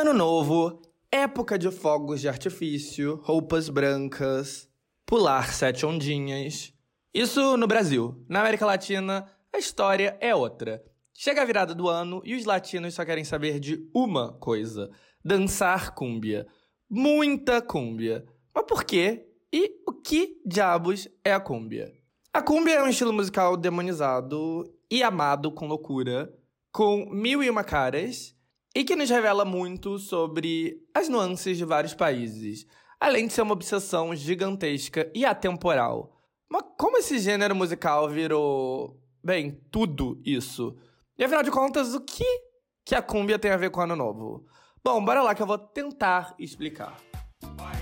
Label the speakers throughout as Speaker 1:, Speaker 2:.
Speaker 1: Ano novo, época de fogos de artifício, roupas brancas, pular sete ondinhas. Isso no Brasil. Na América Latina, a história é outra. Chega a virada do ano e os latinos só querem saber de uma coisa: dançar cúmbia. Muita cúmbia. Mas por quê? E o que diabos é a cúmbia? A cúmbia é um estilo musical demonizado e amado com loucura, com mil e uma caras, e que nos revela muito sobre as nuances de vários países, além de ser uma obsessão gigantesca e atemporal. Mas como esse gênero musical virou, bem, tudo isso? E afinal de contas, o que que a cúmbia tem a ver com o ano novo? Bom, bora lá que eu vou tentar explicar. Cúmbia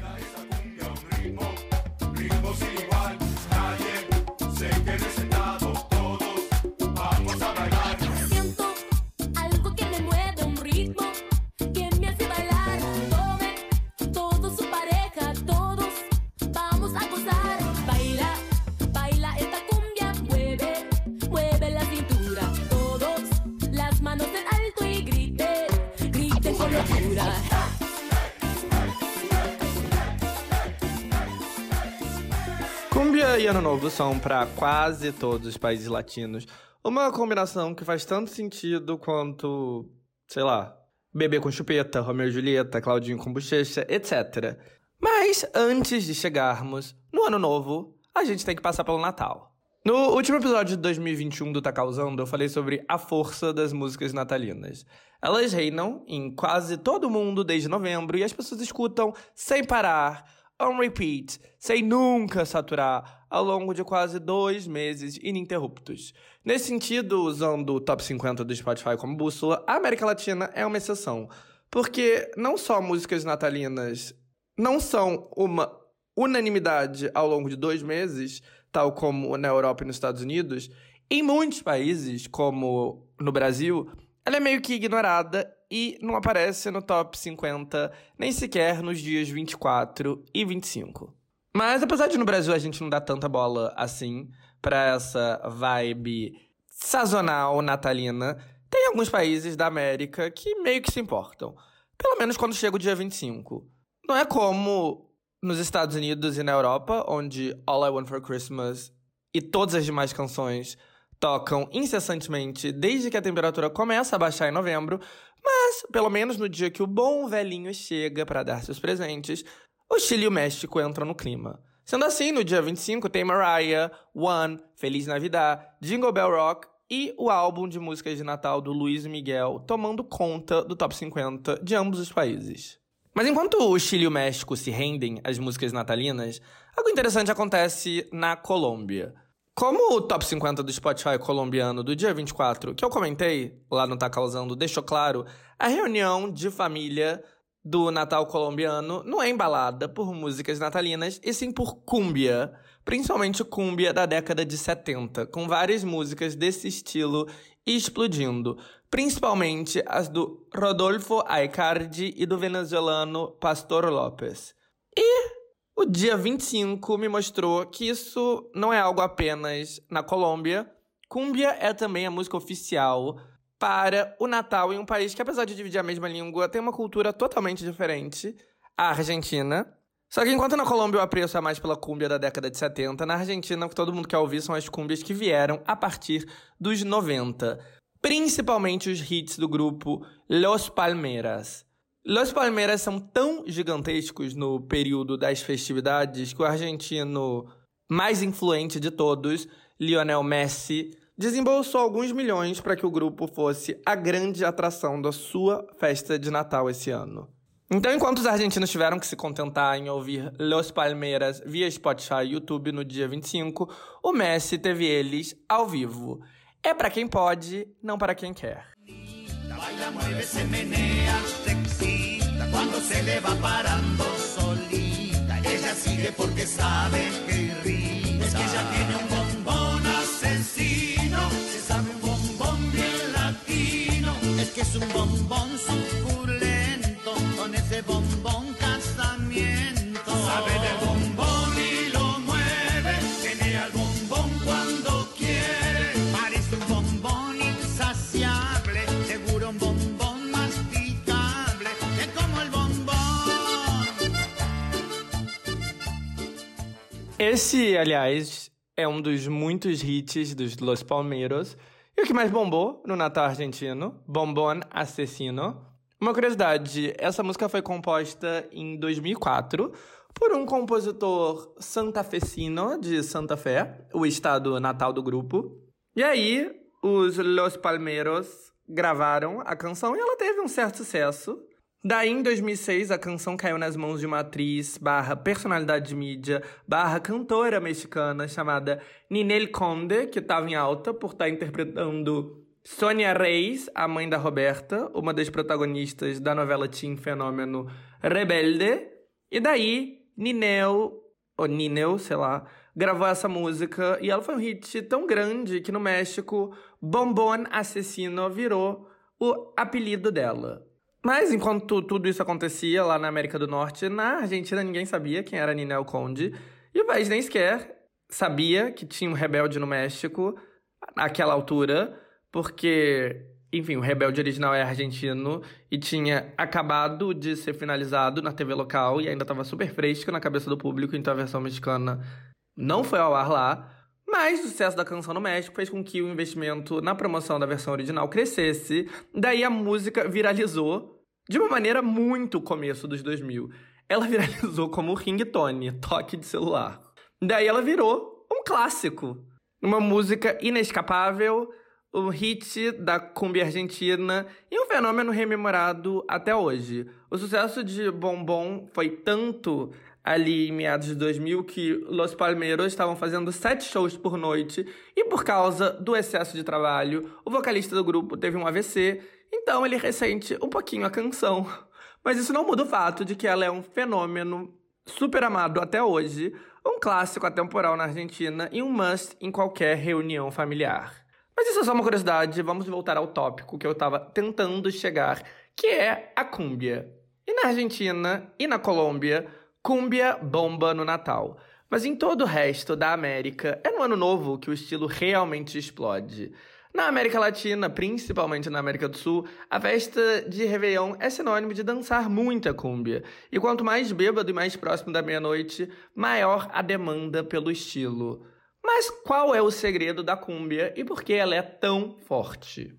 Speaker 1: Ano Novo são, para quase todos os países latinos, uma combinação que faz tanto sentido quanto, sei lá, Bebê com Chupeta, Romeu e Julieta, Claudinho com Bochecha, etc. Mas antes de chegarmos no Ano Novo, a gente tem que passar pelo Natal. No último episódio de 2021 do Tá Causando, eu falei sobre a força das músicas natalinas. Elas reinam em quase todo mundo desde novembro e as pessoas escutam sem parar on repeat, sem nunca saturar, ao longo de quase dois meses ininterruptos. Nesse sentido, usando o top 50 do Spotify como bússola, a América Latina é uma exceção. Porque não só músicas natalinas não são uma unanimidade ao longo de dois meses, tal como na Europa e nos Estados Unidos, em muitos países, como no Brasil, ela é meio que ignorada e não aparece no top 50 nem sequer nos dias 24 e 25. Mas apesar de no Brasil a gente não dar tanta bola assim para essa vibe sazonal natalina, tem alguns países da América que meio que se importam. Pelo menos quando chega o dia 25. Não é como nos Estados Unidos e na Europa, onde All I Want for Christmas e todas as demais canções tocam incessantemente desde que a temperatura começa a baixar em novembro, mas, pelo menos no dia que o bom velhinho chega para dar seus presentes, o Chile e o México entram no clima. Sendo assim, no dia 25 tem Mariah, One, Feliz Navidad, Jingle Bell Rock e o álbum de músicas de Natal do Luiz Miguel tomando conta do top 50 de ambos os países. Mas enquanto o Chile e o México se rendem às músicas natalinas, algo interessante acontece na Colômbia. Como o top 50 do Spotify colombiano do dia 24, que eu comentei lá no Tá Causando, deixou claro, a reunião de família do Natal colombiano não é embalada por músicas natalinas, e sim por cúmbia, principalmente cúmbia da década de 70, com várias músicas desse estilo explodindo, principalmente as do Rodolfo Aicardi e do venezuelano Pastor López. E o dia 25 me mostrou que isso não é algo apenas na Colômbia. Cumbia é também a música oficial para o Natal em um país que, apesar de dividir a mesma língua, tem uma cultura totalmente diferente, a Argentina. Só que enquanto na Colômbia o apreço é mais pela cúmbia da década de 70, na Argentina o que todo mundo quer ouvir são as cúmbias que vieram a partir dos 90. Principalmente os hits do grupo Los Palmeras. Los Palmeiras são tão gigantescos no período das festividades que o argentino mais influente de todos, Lionel Messi, desembolsou alguns milhões para que o grupo fosse a grande atração da sua festa de Natal esse ano. Então, enquanto os argentinos tiveram que se contentar em ouvir Los Palmeiras via Spotify e YouTube no dia 25, o Messi teve eles ao vivo. É para quem pode, não para quem quer. que es un bombón suculento, con ese bombón casamiento. Sabe de bombón y lo mueve, tiene al bombón cuando quiere. Parece un bombón insaciable, seguro un bombón masticable, que como el bombón. Esse, aliás, é um dos muitos hits dos Los Palmeiros e o que mais bombou no Natal argentino? Bombón Assassino. Uma curiosidade, essa música foi composta em 2004 por um compositor santafecino de Santa Fé, o estado natal do grupo. E aí, os Los Palmeiros gravaram a canção e ela teve um certo sucesso. Daí, em 2006, a canção caiu nas mãos de uma atriz barra personalidade de mídia barra cantora mexicana chamada Ninel Conde, que estava em alta por estar tá interpretando Sônia Reis, a mãe da Roberta, uma das protagonistas da novela teen fenômeno Rebelde. E daí, Ninel, ou Ninel, sei lá, gravou essa música e ela foi um hit tão grande que no México, Bombón Assassino virou o apelido dela. Mas enquanto tudo isso acontecia lá na América do Norte, na Argentina ninguém sabia quem era Ninel Conde. E o país nem sequer sabia que tinha um rebelde no México naquela altura, porque, enfim, o rebelde original é argentino e tinha acabado de ser finalizado na TV local e ainda estava super fresco na cabeça do público, então a versão mexicana não foi ao ar lá. Mas o sucesso da canção no México fez com que o investimento na promoção da versão original crescesse. Daí a música viralizou de uma maneira muito começo dos 2000. Ela viralizou como ringtone, toque de celular. Daí ela virou um clássico. Uma música inescapável, um hit da cumbia argentina e um fenômeno rememorado até hoje. O sucesso de Bombom foi tanto ali em meados de 2000 que Los Palmeiros estavam fazendo sete shows por noite e por causa do excesso de trabalho, o vocalista do grupo teve um AVC, então ele ressente um pouquinho a canção. Mas isso não muda o fato de que ela é um fenômeno super amado até hoje, um clássico atemporal na Argentina e um must em qualquer reunião familiar. Mas isso é só uma curiosidade, vamos voltar ao tópico que eu estava tentando chegar, que é a cúmbia. E na Argentina e na Colômbia, Cúmbia bomba no Natal. Mas em todo o resto da América, é no Ano Novo que o estilo realmente explode. Na América Latina, principalmente na América do Sul, a festa de Réveillon é sinônimo de dançar muita cúmbia. E quanto mais bêbado e mais próximo da meia-noite, maior a demanda pelo estilo. Mas qual é o segredo da cúmbia e por que ela é tão forte?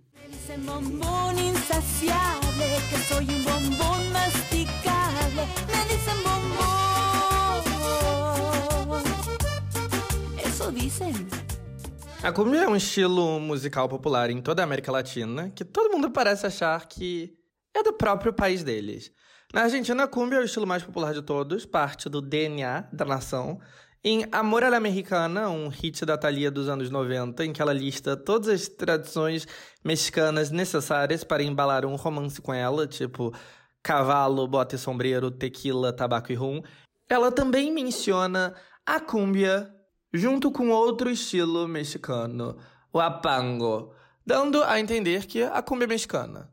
Speaker 1: A cumbia é um estilo musical popular em toda a América Latina que todo mundo parece achar que é do próprio país deles. Na Argentina, a cumbia é o estilo mais popular de todos, parte do DNA da nação. Em Amor a la Mexicana, um hit da Thalia dos anos 90, em que ela lista todas as tradições mexicanas necessárias para embalar um romance com ela, tipo cavalo, bota e sombreiro, tequila, tabaco e rum, ela também menciona a cúmbia junto com outro estilo mexicano, o apango, dando a entender que a cumbia é mexicana.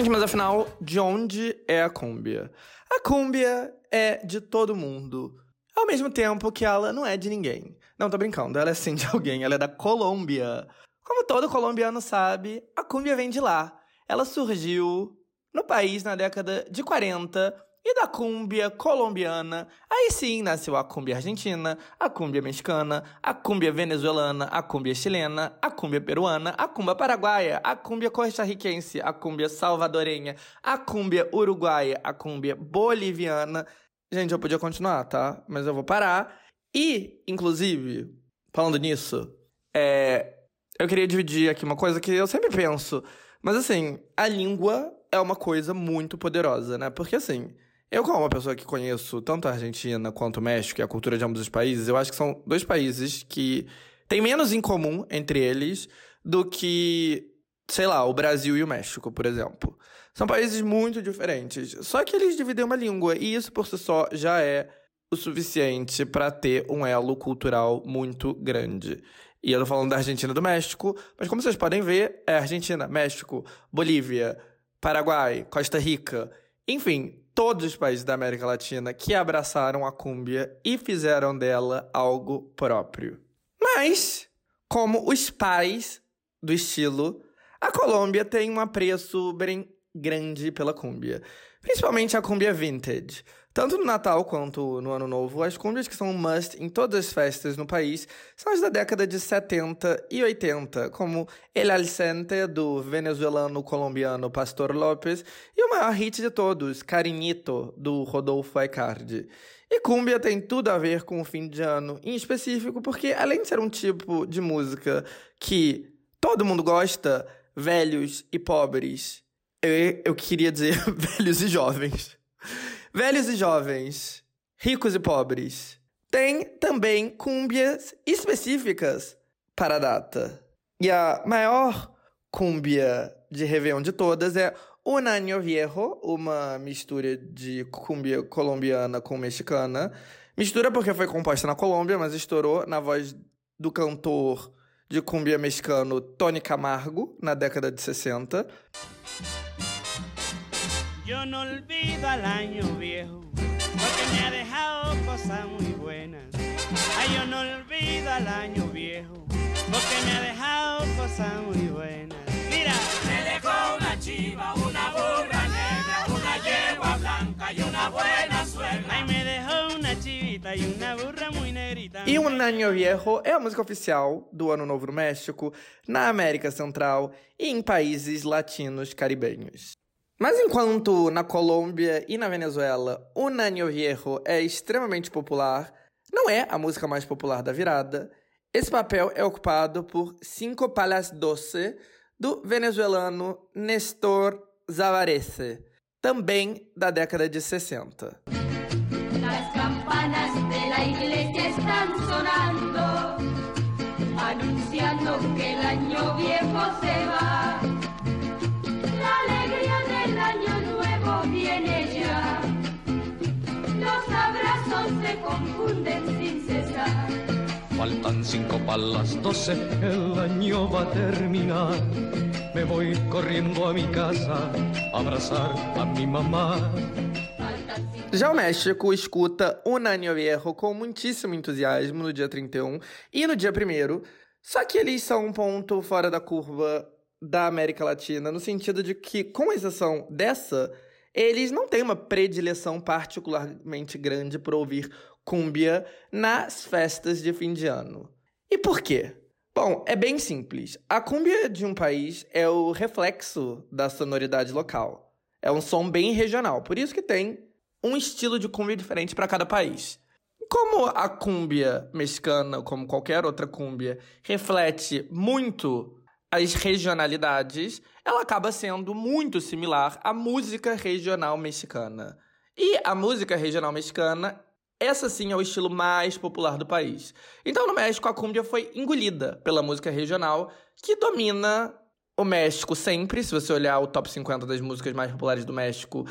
Speaker 1: Gente, mas afinal, de onde é a cúmbia? A cúmbia é de todo mundo. Ao mesmo tempo que ela não é de ninguém. Não, tô brincando, ela é sim de alguém, ela é da Colômbia. Como todo colombiano sabe, a cúmbia vem de lá. Ela surgiu no país na década de 40 e da cúmbia colombiana, aí sim nasceu a cúmbia argentina, a cúmbia mexicana, a cúmbia venezuelana, a cúmbia chilena, a cúmbia peruana, a cúmbia paraguaia, a cúmbia costarriquense, a cúmbia salvadorenha, a cúmbia uruguaia, a cúmbia boliviana. Gente, eu podia continuar, tá? Mas eu vou parar. E, inclusive, falando nisso, é... eu queria dividir aqui uma coisa que eu sempre penso. Mas assim, a língua é uma coisa muito poderosa, né? Porque assim, eu, como uma pessoa que conheço tanto a Argentina quanto o México e a cultura de ambos os países, eu acho que são dois países que têm menos em comum entre eles do que, sei lá, o Brasil e o México, por exemplo. São países muito diferentes. Só que eles dividem uma língua, e isso por si só já é o suficiente para ter um elo cultural muito grande. E eu tô falando da Argentina e do México, mas como vocês podem ver, é Argentina, México, Bolívia, Paraguai, Costa Rica, enfim, todos os países da América Latina que abraçaram a cúmbia e fizeram dela algo próprio. Mas, como os pais do estilo, a Colômbia tem um apreço bem grande pela cúmbia, principalmente a cúmbia vintage. Tanto no Natal quanto no Ano Novo, as cumbias que são um must em todas as festas no país são as da década de 70 e 80, como El Alcente, do venezuelano colombiano Pastor López, e o maior hit de todos, Carinito, do Rodolfo Aicardi. E cumbia tem tudo a ver com o fim de ano, em específico porque, além de ser um tipo de música que todo mundo gosta, velhos e pobres, eu, eu queria dizer velhos e jovens velhos e jovens, ricos e pobres. Tem também cúmbias específicas para a data. E a maior cúmbia de Réveillon de todas é Un Año Viejo, uma mistura de cúmbia colombiana com mexicana. Mistura porque foi composta na Colômbia, mas estourou na voz do cantor de cúmbia mexicano Tony Camargo, na década de 60. Yo no olvido al año viejo, porque me ha dejado cosas muy buenas. Ay, yo no olvido al año viejo, porque me ha dejado cosas muy buenas. Mira, me dejó una chiva, una burra negra, una yegua blanca y una buena suegra. Ay, me dejó una chivita y una burra muy negrita. E Um Año Viejo é a música oficial do Ano Novo no México, na América Central e em países latinos caribenhos. Mas enquanto na Colômbia e na Venezuela o Nano Viejo é extremamente popular, não é a música mais popular da virada. Esse papel é ocupado por Cinco Palas Doce, do venezuelano Nestor Zavarese, também da década de 60. Cinco para las doce, el año va a terminar. Me voy corriendo a mi casa a abrazar a mi mamá. Já o México escuta o Año Viejo com muitíssimo entusiasmo no dia 31 e no dia 1 só que eles são um ponto fora da curva da América Latina, no sentido de que, com exceção dessa, eles não têm uma predileção particularmente grande por ouvir cúmbia nas festas de fim de ano. E por quê? Bom, é bem simples. A cúmbia de um país é o reflexo da sonoridade local. É um som bem regional, por isso que tem um estilo de cúmbia diferente para cada país. Como a cúmbia mexicana, como qualquer outra cúmbia, reflete muito as regionalidades, ela acaba sendo muito similar à música regional mexicana. E a música regional mexicana essa sim é o estilo mais popular do país. Então, no México, a cúmbia foi engolida pela música regional, que domina o México sempre. Se você olhar o top 50 das músicas mais populares do México,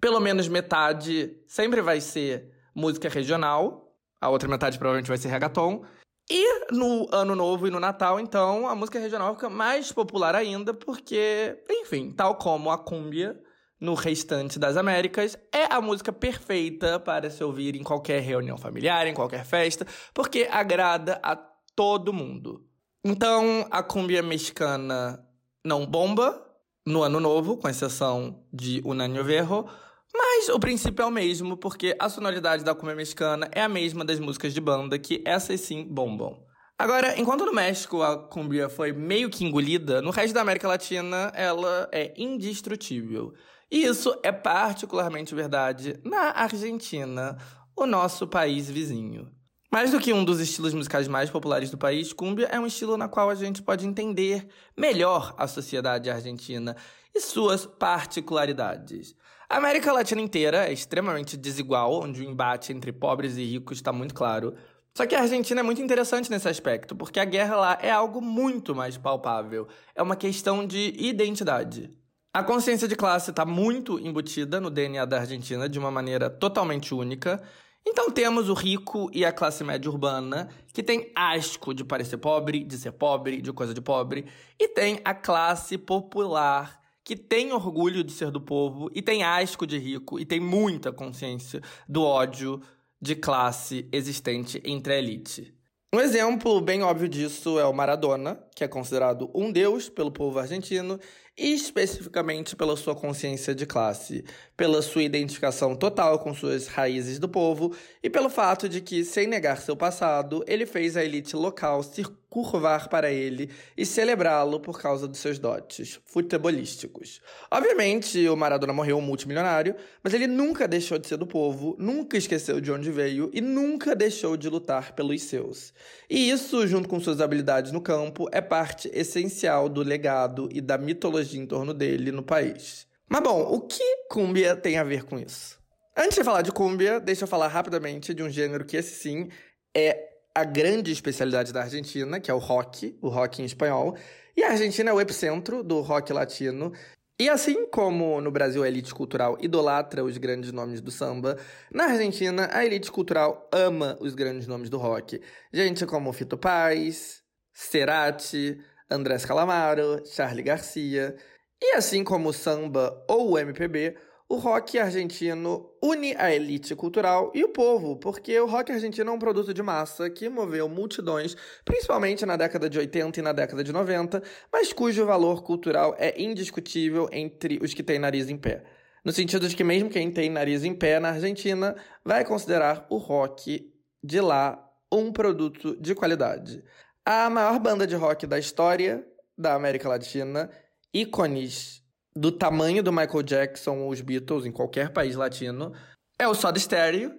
Speaker 1: pelo menos metade sempre vai ser música regional. A outra metade provavelmente vai ser reggaeton. E no Ano Novo e no Natal, então, a música regional fica mais popular ainda, porque, enfim, tal como a cúmbia no restante das Américas, é a música perfeita para se ouvir em qualquer reunião familiar, em qualquer festa, porque agrada a todo mundo. Então, a cumbia mexicana não bomba no ano novo, com exceção de Un Año Viejo, mas o princípio é o mesmo, porque a sonoridade da cumbia mexicana é a mesma das músicas de banda, que essas sim bombam. Agora, enquanto no México a cumbia foi meio que engolida, no resto da América Latina ela é indestrutível. E isso é particularmente verdade na Argentina, o nosso país vizinho. Mais do que um dos estilos musicais mais populares do país, cumbia é um estilo na qual a gente pode entender melhor a sociedade argentina e suas particularidades. A América Latina inteira é extremamente desigual, onde o embate entre pobres e ricos está muito claro. Só que a Argentina é muito interessante nesse aspecto, porque a guerra lá é algo muito mais palpável. É uma questão de identidade. A consciência de classe está muito embutida no DNA da Argentina de uma maneira totalmente única. Então temos o rico e a classe média urbana, que tem asco de parecer pobre, de ser pobre, de coisa de pobre, e tem a classe popular, que tem orgulho de ser do povo e tem asco de rico e tem muita consciência do ódio de classe existente entre a elite. Um exemplo bem óbvio disso é o Maradona, que é considerado um deus pelo povo argentino e especificamente pela sua consciência de classe, pela sua identificação total com suas raízes do povo e pelo fato de que, sem negar seu passado, ele fez a elite local se curvar para ele e celebrá-lo por causa dos seus dotes futebolísticos. Obviamente, o Maradona morreu um multimilionário, mas ele nunca deixou de ser do povo, nunca esqueceu de onde veio e nunca deixou de lutar pelos seus. E isso, junto com suas habilidades no campo, é parte essencial do legado e da mitologia em torno dele no país. Mas bom, o que cúmbia tem a ver com isso? Antes de falar de cúmbia, deixa eu falar rapidamente de um gênero que esse sim é a grande especialidade da Argentina, que é o rock, o rock em espanhol. E a Argentina é o epicentro do rock latino. E assim como no Brasil a elite cultural idolatra os grandes nomes do samba, na Argentina a elite cultural ama os grandes nomes do rock. Gente como Fito Paz, Cerati, Andrés Calamaro, Charlie Garcia. E assim como o samba ou o MPB, o rock argentino une a elite cultural e o povo, porque o rock argentino é um produto de massa que moveu multidões, principalmente na década de 80 e na década de 90, mas cujo valor cultural é indiscutível entre os que têm nariz em pé. No sentido de que mesmo quem tem nariz em pé na Argentina vai considerar o rock de lá um produto de qualidade. A maior banda de rock da história da América Latina, ícones do tamanho do Michael Jackson ou os Beatles em qualquer país latino é o Soda Stereo.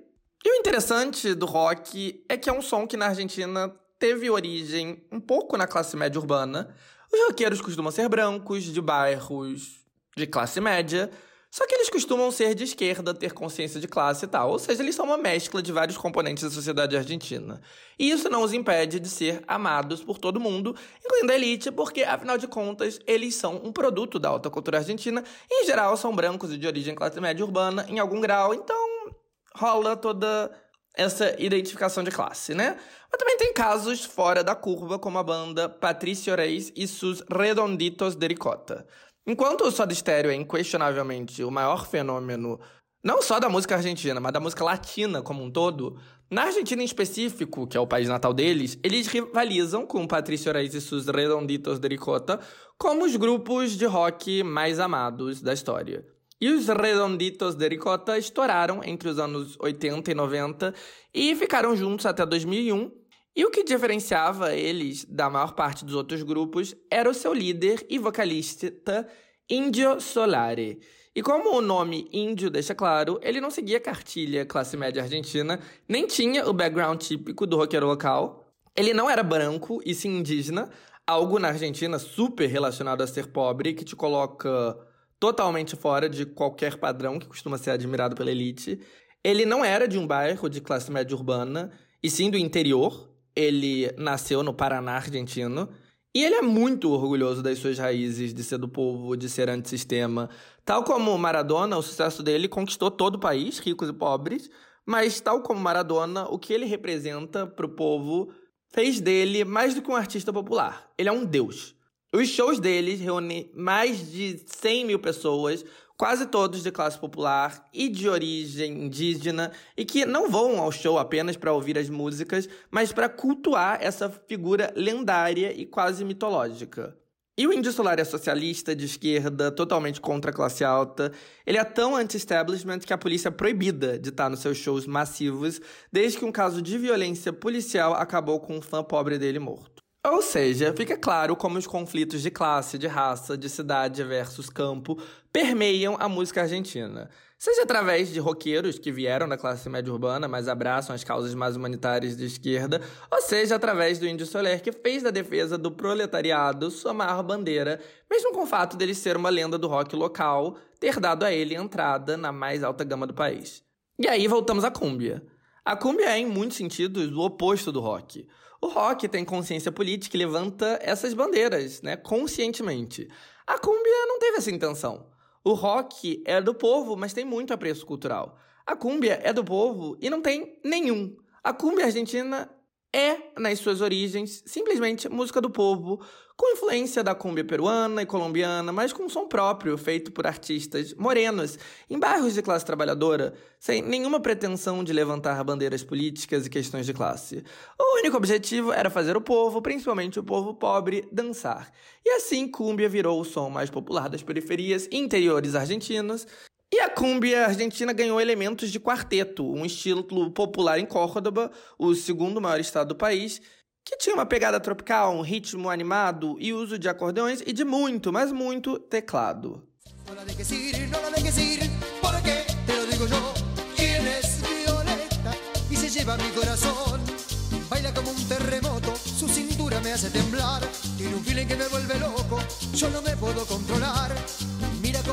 Speaker 1: E o interessante do rock é que é um som que na Argentina teve origem um pouco na classe média urbana. Os roqueiros costumam ser brancos, de bairros de classe média, só que eles costumam ser de esquerda, ter consciência de classe e tal. Ou seja, eles são uma mescla de vários componentes da sociedade argentina. E isso não os impede de ser amados por todo mundo, incluindo a elite, porque, afinal de contas, eles são um produto da alta cultura argentina. E, em geral, são brancos e de origem classe média urbana, em algum grau. Então, rola toda essa identificação de classe, né? Mas também tem casos fora da curva, como a banda Patricio Reis e sus Redonditos de Ricota. Enquanto o Soda Stereo é inquestionavelmente o maior fenômeno, não só da música argentina, mas da música latina como um todo, na Argentina em específico, que é o país natal deles, eles rivalizam com Patricio Reis e seus Redonditos de Ricota como os grupos de rock mais amados da história. E os Redonditos de Ricota estouraram entre os anos 80 e 90 e ficaram juntos até 2001, e o que diferenciava eles da maior parte dos outros grupos era o seu líder e vocalista Indio Solari. E como o nome Índio deixa claro, ele não seguia cartilha classe média argentina, nem tinha o background típico do roqueiro local. Ele não era branco e sim indígena, algo na Argentina super relacionado a ser pobre, que te coloca totalmente fora de qualquer padrão que costuma ser admirado pela elite. Ele não era de um bairro de classe média urbana, e sim do interior, ele nasceu no Paraná argentino e ele é muito orgulhoso das suas raízes, de ser do povo, de ser antissistema. Tal como Maradona, o sucesso dele conquistou todo o país, ricos e pobres, mas tal como Maradona, o que ele representa para o povo fez dele mais do que um artista popular. Ele é um deus. Os shows dele reúnem mais de 100 mil pessoas, quase todos de classe popular e de origem indígena, e que não vão ao show apenas para ouvir as músicas, mas para cultuar essa figura lendária e quase mitológica. E o Índio Solar é socialista, de esquerda, totalmente contra a classe alta. Ele é tão anti-establishment que a polícia é proibida de estar nos seus shows massivos, desde que um caso de violência policial acabou com um fã pobre dele morto. Ou seja, fica claro como os conflitos de classe, de raça, de cidade versus campo permeiam a música argentina. Seja através de roqueiros que vieram da classe média urbana, mas abraçam as causas mais humanitárias de esquerda, ou seja através do Índio Soler, que fez da defesa do proletariado sua maior bandeira, mesmo com o fato dele ser uma lenda do rock local, ter dado a ele entrada na mais alta gama do país. E aí voltamos à cúmbia. A cúmbia é, em muitos sentidos, o oposto do rock. O rock tem consciência política e levanta essas bandeiras, né, conscientemente. A cúmbia não teve essa intenção. O rock é do povo, mas tem muito apreço cultural. A cúmbia é do povo e não tem nenhum. A cúmbia argentina é, nas suas origens, simplesmente música do povo, com influência da cumbia peruana e colombiana, mas com um som próprio, feito por artistas morenos, em bairros de classe trabalhadora, sem nenhuma pretensão de levantar bandeiras políticas e questões de classe. O único objetivo era fazer o povo, principalmente o povo pobre, dançar. E assim, cumbia virou o som mais popular das periferias e interiores argentinos, e a cumbia argentina ganhou elementos de quarteto, um estilo popular em Córdoba, o segundo maior estado do país, que tinha uma pegada tropical, um ritmo animado e uso de acordeões e de muito, mas muito teclado.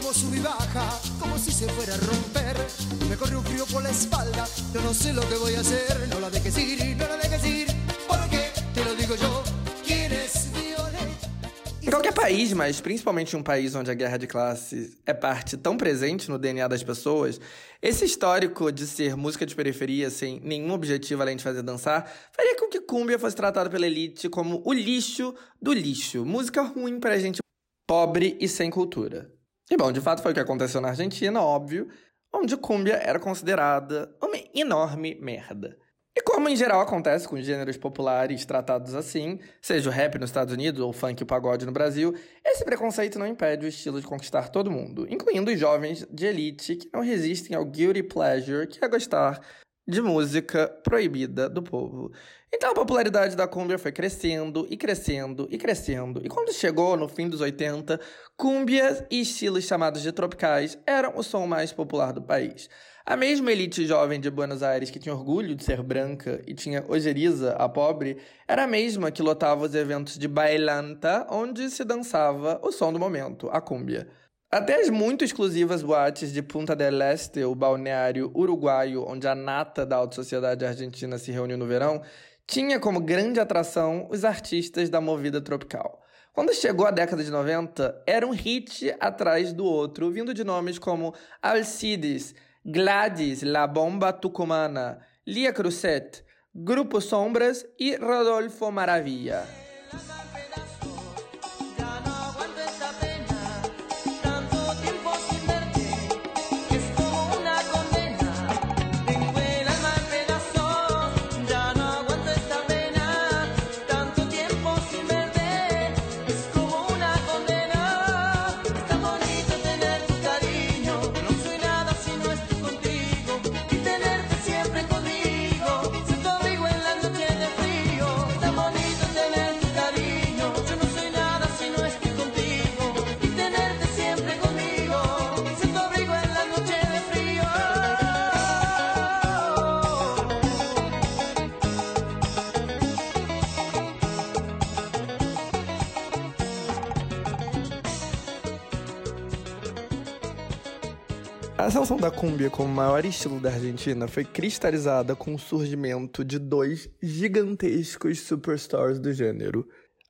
Speaker 1: Como sube y baja, como si se fuera a romper. Me corre un frío por la espalda, yo no sé lo que voy a hacer. No la dejes ir, no la dejes ir, porque te lo digo yo. Em qualquer país, mas principalmente em um país onde a guerra de classes é parte tão presente no DNA das pessoas, esse histórico de ser música de periferia sem nenhum objetivo além de fazer dançar faria com que cumbia fosse tratado pela elite como o lixo do lixo, música ruim pra gente pobre e sem cultura. E bom, de fato foi o que aconteceu na Argentina, óbvio, onde cumbia era considerada uma enorme merda. E como em geral acontece com gêneros populares tratados assim, seja o rap nos Estados Unidos ou o funk e o pagode no Brasil, esse preconceito não impede o estilo de conquistar todo mundo, incluindo os jovens de elite que não resistem ao guilty pleasure que é gostar de música proibida do povo. Então a popularidade da cumbia foi crescendo e crescendo e crescendo. E quando chegou no fim dos 80, cúmbias e estilos chamados de tropicais eram o som mais popular do país. A mesma elite jovem de Buenos Aires que tinha orgulho de ser branca e tinha ojeriza, a pobre, era a mesma que lotava os eventos de bailanta, onde se dançava o som do momento, a cúmbia. Até as muito exclusivas boates de Punta del Este, o balneário uruguaio onde a nata da alta sociedade argentina se reuniu no verão, tinha como grande atração os artistas da movida tropical. Quando chegou a década de 90, era um hit atrás do outro, vindo de nomes como Alcides, Gladys, La Bomba Tucumana, Lia Cruzet, Grupo Sombras e Rodolfo Maravilla. A ascensão da cumbia como maior estilo da Argentina foi cristalizada com o surgimento de dois gigantescos superstars do gênero.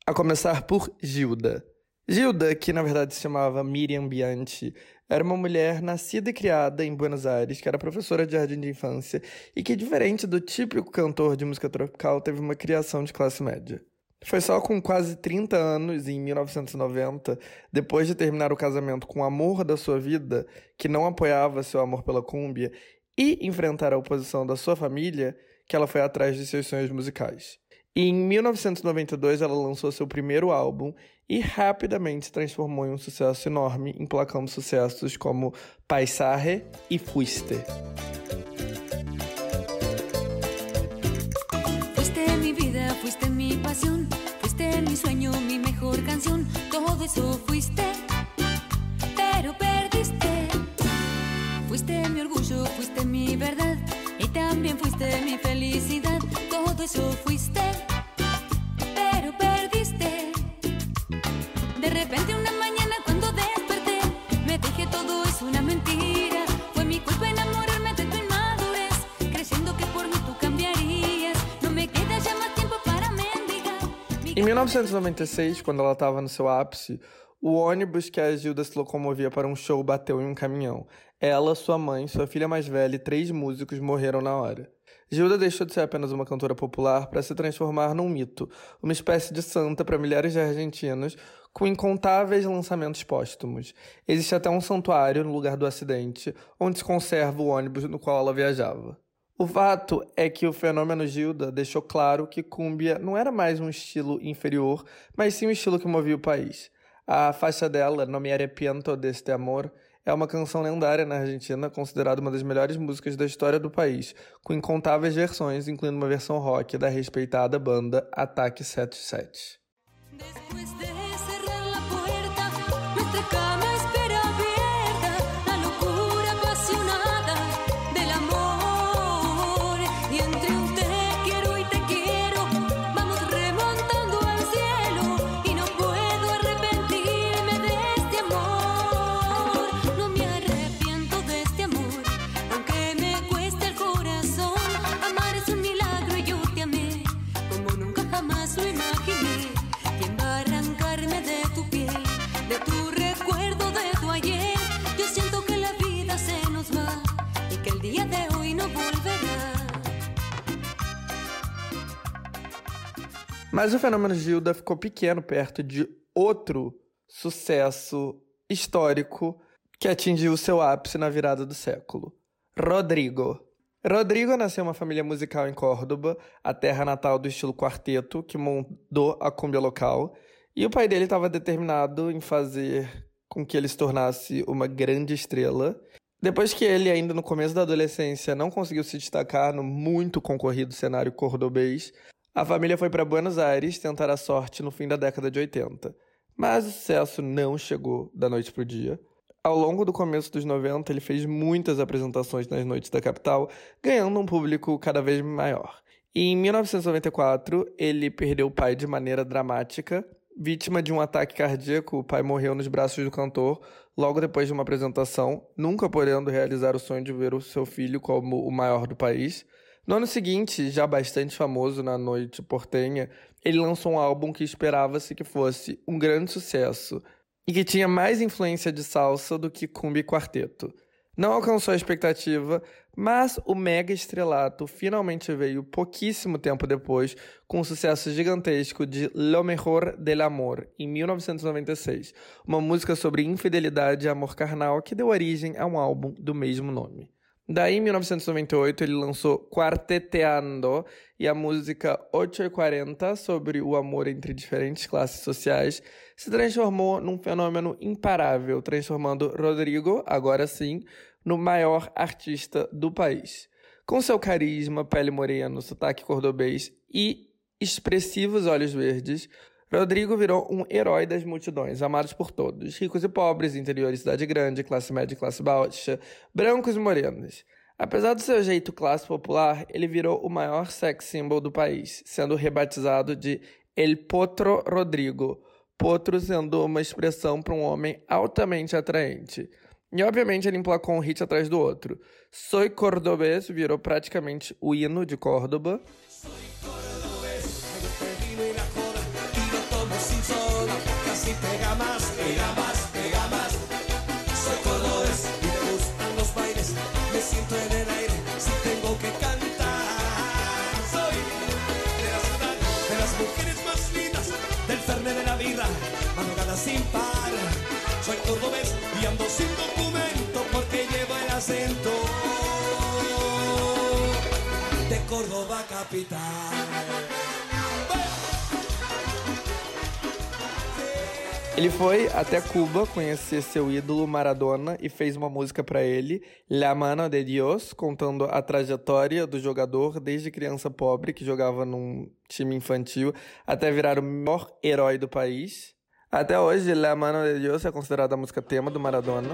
Speaker 1: A começar por Gilda. Gilda, que na verdade se chamava Miriam Bianchi, era uma mulher nascida e criada em Buenos Aires, que era professora de jardim de infância e que, diferente do típico cantor de música tropical, teve uma criação de classe média. Foi só com quase 30 anos, em 1990, depois de terminar o casamento com o amor da sua vida, que não apoiava seu amor pela cúmbia, e enfrentar a oposição da sua família, que ela foi atrás de seus sonhos musicais. E em 1992 ela lançou seu primeiro álbum e rapidamente se transformou em um sucesso enorme, emplacando sucessos como Paisaje e. Fuiste fuiste mi pasión. mi sueño, mi mejor canción, todo eso fuiste, pero perdiste. Fuiste mi orgullo, fuiste mi verdad y también fuiste mi felicidad, todo eso fuiste, pero perdiste. De repente una Em 1996, quando ela estava no seu ápice, o ônibus que a Gilda se locomovia para um show bateu em um caminhão. Ela, sua mãe, sua filha mais velha e três músicos morreram na hora. Gilda deixou de ser apenas uma cantora popular para se transformar num mito, uma espécie de santa para milhares de argentinos, com incontáveis lançamentos póstumos. Existe até um santuário no lugar do acidente, onde se conserva o ônibus no qual ela viajava. O fato é que o fenômeno Gilda deixou claro que cúmbia não era mais um estilo inferior, mas sim um estilo que movia o país. A faixa dela, No me arrepiento deste amor, é uma canção lendária na Argentina, considerada uma das melhores músicas da história do país, com incontáveis versões, incluindo uma versão rock da respeitada banda Ataque 77. Mas o fenômeno Gilda ficou pequeno perto de outro sucesso histórico que atingiu seu ápice na virada do século. Rodrigo. Rodrigo nasceu em uma família musical em Córdoba, a terra natal do estilo quarteto, que mudou a cumbia local, e o pai dele estava determinado em fazer com que ele se tornasse uma grande estrela. Depois que ele, ainda no começo da adolescência, não conseguiu se destacar no muito concorrido cenário cordobês, a família foi para Buenos Aires tentar a sorte no fim da década de 80, mas o sucesso não chegou da noite para o dia. Ao longo do começo dos 90, ele fez muitas apresentações nas noites da capital, ganhando um público cada vez maior. E em 1994, ele perdeu o pai de maneira dramática. Vítima de um ataque cardíaco, o pai morreu nos braços do cantor logo depois de uma apresentação, nunca podendo realizar o sonho de ver o seu filho como o maior do país. No ano seguinte, já bastante famoso na noite portenha, ele lançou um álbum que esperava-se que fosse um grande sucesso e que tinha mais influência de salsa do que cumbia quarteto. Não alcançou a expectativa, mas o mega estrelato finalmente veio pouquíssimo tempo depois com o sucesso gigantesco de Lo Mejor del Amor, em 1996, uma música sobre infidelidade e amor carnal que deu origem a um álbum do mesmo nome. Daí, em 1998, ele lançou Quarteteando e a música 840, sobre o amor entre diferentes classes sociais, se transformou num fenômeno imparável, transformando Rodrigo, agora sim, no maior artista do país. Com seu carisma, pele morena, sotaque cordobês e expressivos olhos verdes, Rodrigo virou um herói das multidões, amados por todos, ricos e pobres, interior e cidade grande, classe média e classe baixa, brancos e morenos. Apesar do seu jeito classe popular, ele virou o maior sex symbol do país, sendo rebatizado de El Potro Rodrigo, potro sendo uma expressão para um homem altamente atraente. E obviamente ele emplacou um hit atrás do outro. Soy Cordobês virou praticamente o hino de Córdoba.
Speaker 2: sin sin documento porque el acento de Córdoba capital.
Speaker 1: Ele foi até Cuba conhecer seu ídolo Maradona e fez uma música para ele, La Mano de Dios, contando a trajetória do jogador desde criança pobre que jogava num time infantil até virar o maior herói do país. Até hoje, La Mano de Dios é considerada a música tema do Maradona.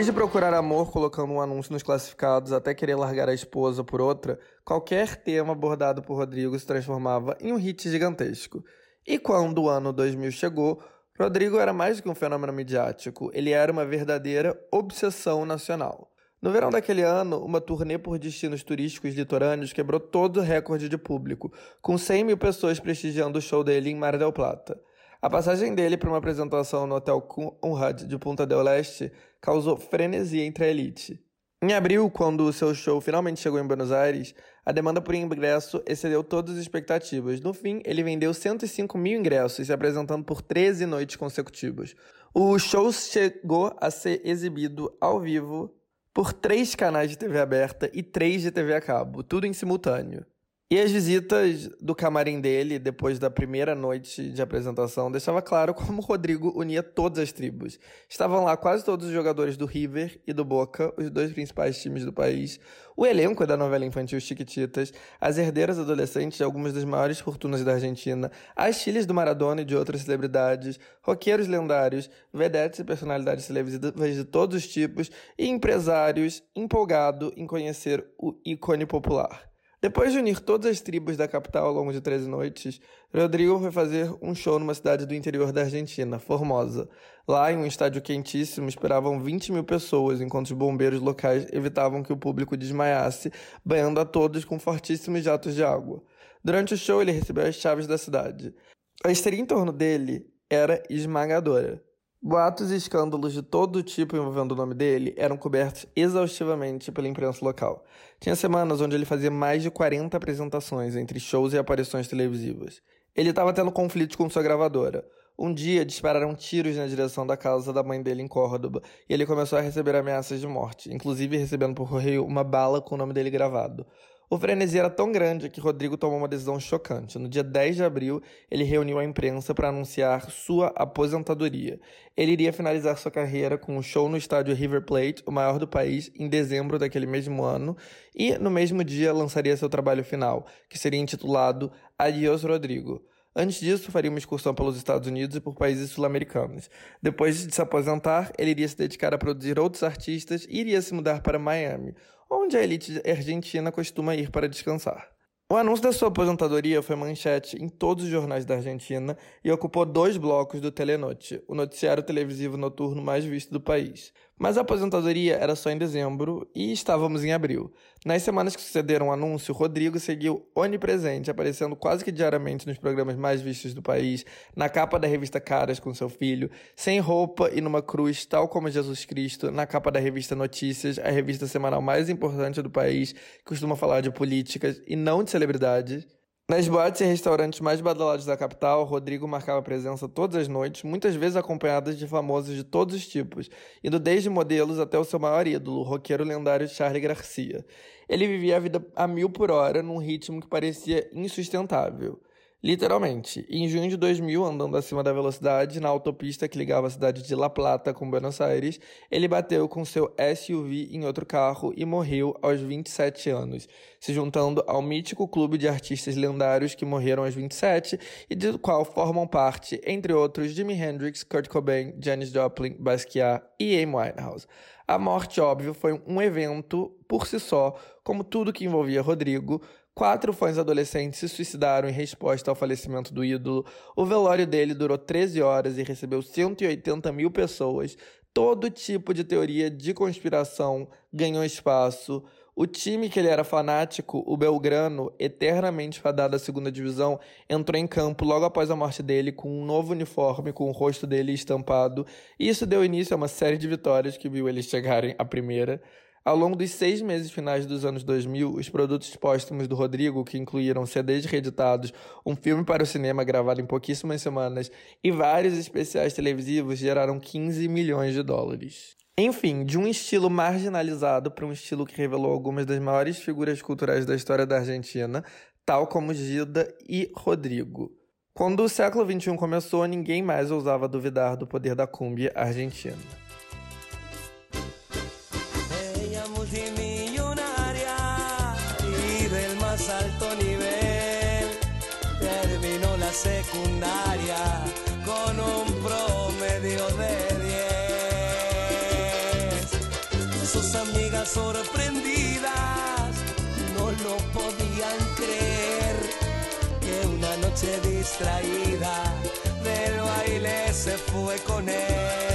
Speaker 1: Desde procurar amor colocando um anúncio nos classificados até querer largar a esposa por outra, qualquer tema abordado por Rodrigo se transformava em um hit gigantesco. E quando o ano 2000 chegou, Rodrigo era mais que um fenômeno midiático, ele era uma verdadeira obsessão nacional. No verão daquele ano, uma turnê por destinos turísticos litorâneos quebrou todo o recorde de público, com 100 mil pessoas prestigiando o show dele em Mar del Plata. A passagem dele para uma apresentação no Hotel Conrad de Punta del Este causou frenesi entre a elite. Em abril, quando o seu show finalmente chegou em Buenos Aires, a demanda por ingresso excedeu todas as expectativas. No fim, ele vendeu 105 mil ingressos, se apresentando por 13 noites consecutivas. O show chegou a ser exibido ao vivo por três canais de TV aberta e três de TV a cabo, tudo em simultâneo. E as visitas do camarim dele, depois da primeira noite de apresentação, deixava claro como Rodrigo unia todas as tribos. Estavam lá quase todos os jogadores do River e do Boca, os dois principais times do país, o elenco da novela infantil Chiquititas, as herdeiras adolescentes de algumas das maiores fortunas da Argentina, as filhas do Maradona e de outras celebridades, roqueiros lendários, vedetes e personalidades televisivas de todos os tipos, e empresários empolgados em conhecer o ícone popular. Depois de unir todas as tribos da capital ao longo de 13 noites, Rodrigo foi fazer um show numa cidade do interior da Argentina, Formosa. Lá, em um estádio quentíssimo, esperavam 20 mil pessoas, enquanto os bombeiros locais evitavam que o público desmaiasse, banhando a todos com fortíssimos jatos de água. Durante o show, ele recebeu as chaves da cidade. A histeria em torno dele era esmagadora. Boatos e escândalos de todo tipo envolvendo o nome dele eram cobertos exaustivamente pela imprensa local. Tinha semanas onde ele fazia mais de 40 apresentações entre shows e aparições televisivas. Ele estava tendo conflitos com sua gravadora. Um dia dispararam tiros na direção da casa da mãe dele em Córdoba e ele começou a receber ameaças de morte, inclusive recebendo por correio uma bala com o nome dele gravado. O frenesi era tão grande que Rodrigo tomou uma decisão chocante. No dia 10 de abril, ele reuniu a imprensa para anunciar sua aposentadoria. Ele iria finalizar sua carreira com um show no estádio River Plate, o maior do país, em dezembro daquele mesmo ano, e no mesmo dia lançaria seu trabalho final, que seria intitulado Adiós Rodrigo. Antes disso, faria uma excursão pelos Estados Unidos e por países sul-americanos. Depois de se aposentar, ele iria se dedicar a produzir outros artistas e iria se mudar para Miami, onde a elite argentina costuma ir para descansar. O anúncio da sua aposentadoria foi manchete em todos os jornais da Argentina e ocupou dois blocos do Telenoite, o noticiário televisivo noturno mais visto do país. Mas a aposentadoria era só em dezembro e estávamos em abril. Nas semanas que sucederam o anúncio, Rodrigo seguiu onipresente, aparecendo quase que diariamente nos programas mais vistos do país, na capa da revista Caras com seu filho, sem roupa e numa cruz, tal como Jesus Cristo, na capa da revista Notícias, a revista semanal mais importante do país, que costuma falar de políticas e não de celebridades. Nas boates e restaurantes mais badalados da capital, Rodrigo marcava presença todas as noites, muitas vezes acompanhadas de famosos de todos os tipos, indo desde modelos até o seu maior ídolo, o roqueiro lendário Charlie Garcia. Ele vivia a vida a mil por hora, num ritmo que parecia insustentável. Literalmente, em junho de 2000, andando acima da velocidade na autopista que ligava a cidade de La Plata com Buenos Aires, ele bateu com seu SUV em outro carro e morreu aos 27 anos, se juntando ao mítico clube de artistas lendários que morreram aos 27 e do qual formam parte, entre outros, Jimi Hendrix, Kurt Cobain, Janis Joplin, Basquiat e Amy Winehouse. A morte, óbvio, foi um evento por si só, como tudo que envolvia Rodrigo, Quatro fãs adolescentes se suicidaram em resposta ao falecimento do ídolo. O velório dele durou 13 horas e recebeu 180 mil pessoas. Todo tipo de teoria de conspiração ganhou espaço. O time que ele era fanático, o Belgrano, eternamente fadado à segunda divisão, entrou em campo logo após a morte dele com um novo uniforme com o rosto dele estampado. Isso deu início a uma série de vitórias que viu eles chegarem à primeira. Ao longo dos seis meses finais dos anos 2000, os produtos póstumos do Rodrigo, que incluíram CDs reeditados, um filme para o cinema gravado em pouquíssimas semanas e vários especiais televisivos, geraram 15 milhões de dólares. Enfim, de um estilo marginalizado para um estilo que revelou algumas das maiores figuras culturais da história da Argentina, tal como Gilda e Rodrigo. Quando o século XXI começou, ninguém mais ousava duvidar do poder da cumbia argentina.
Speaker 2: Secundaria con un promedio de 10. Sus amigas sorprendidas no lo podían creer que una noche distraída del baile se fue con él.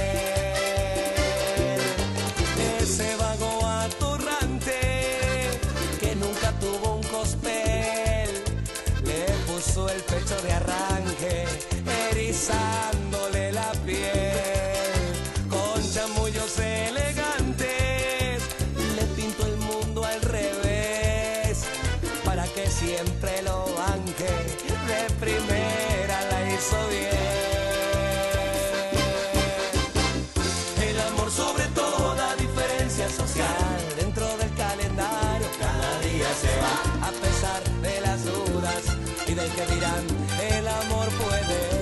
Speaker 2: Dirán el amor puede.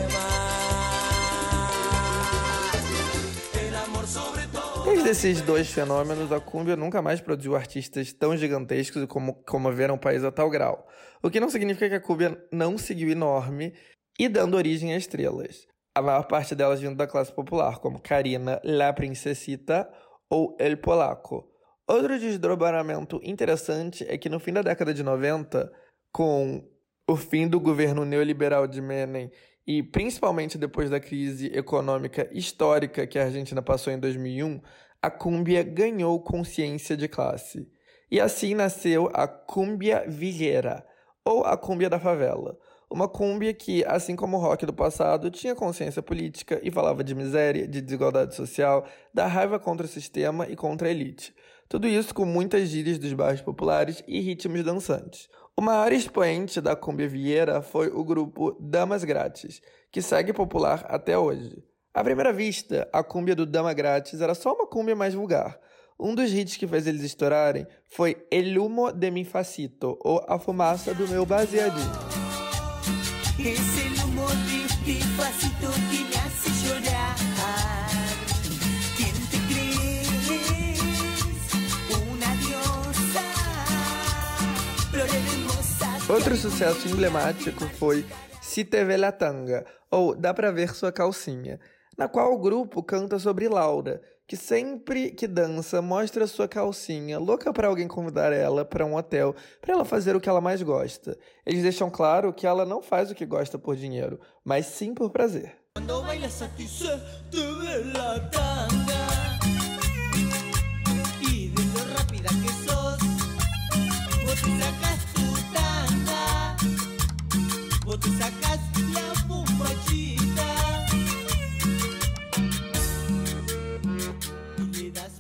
Speaker 1: Desde esses dois fenômenos, a cúmbia nunca mais produziu artistas tão gigantescos como comoveram o país a tal grau. O que não significa que a cúmbia não seguiu enorme e dando origem a estrelas. A maior parte delas vindo da classe popular, como Karina, La Princesita ou El Polaco. Outro desdobramento interessante é que no fim da década de 90, com o fim do governo neoliberal de Menem e principalmente depois da crise econômica histórica que a Argentina passou em 2001, a cúmbia ganhou consciência de classe. E assim nasceu a cúmbia villera, ou a cúmbia da favela. Uma cúmbia que, assim como o rock do passado, tinha consciência política e falava de miséria, de desigualdade social, da raiva contra o sistema e contra a elite. Tudo isso com muitas gírias dos bairros populares e ritmos dançantes. O maior expoente da cumbia vieira foi o grupo Damas Grátis, que segue popular até hoje. À primeira vista, a cúmbia do Dama Grátis era só uma cúmbia mais vulgar. Um dos hits que fez eles estourarem foi El Humo de mi Facito, ou A Fumaça do Meu Baseadinho.
Speaker 3: Es el humo de este pasito que me.
Speaker 1: Outro sucesso emblemático foi Se Te Vê La Tanga, ou Dá Pra Ver Sua Calcinha, na qual o grupo canta sobre Laura, que sempre que dança mostra sua calcinha, louca para alguém convidar ela para um hotel, para ela fazer o que ela mais gosta. Eles deixam claro que ela não faz o que gosta por dinheiro, mas sim por prazer.
Speaker 3: Vos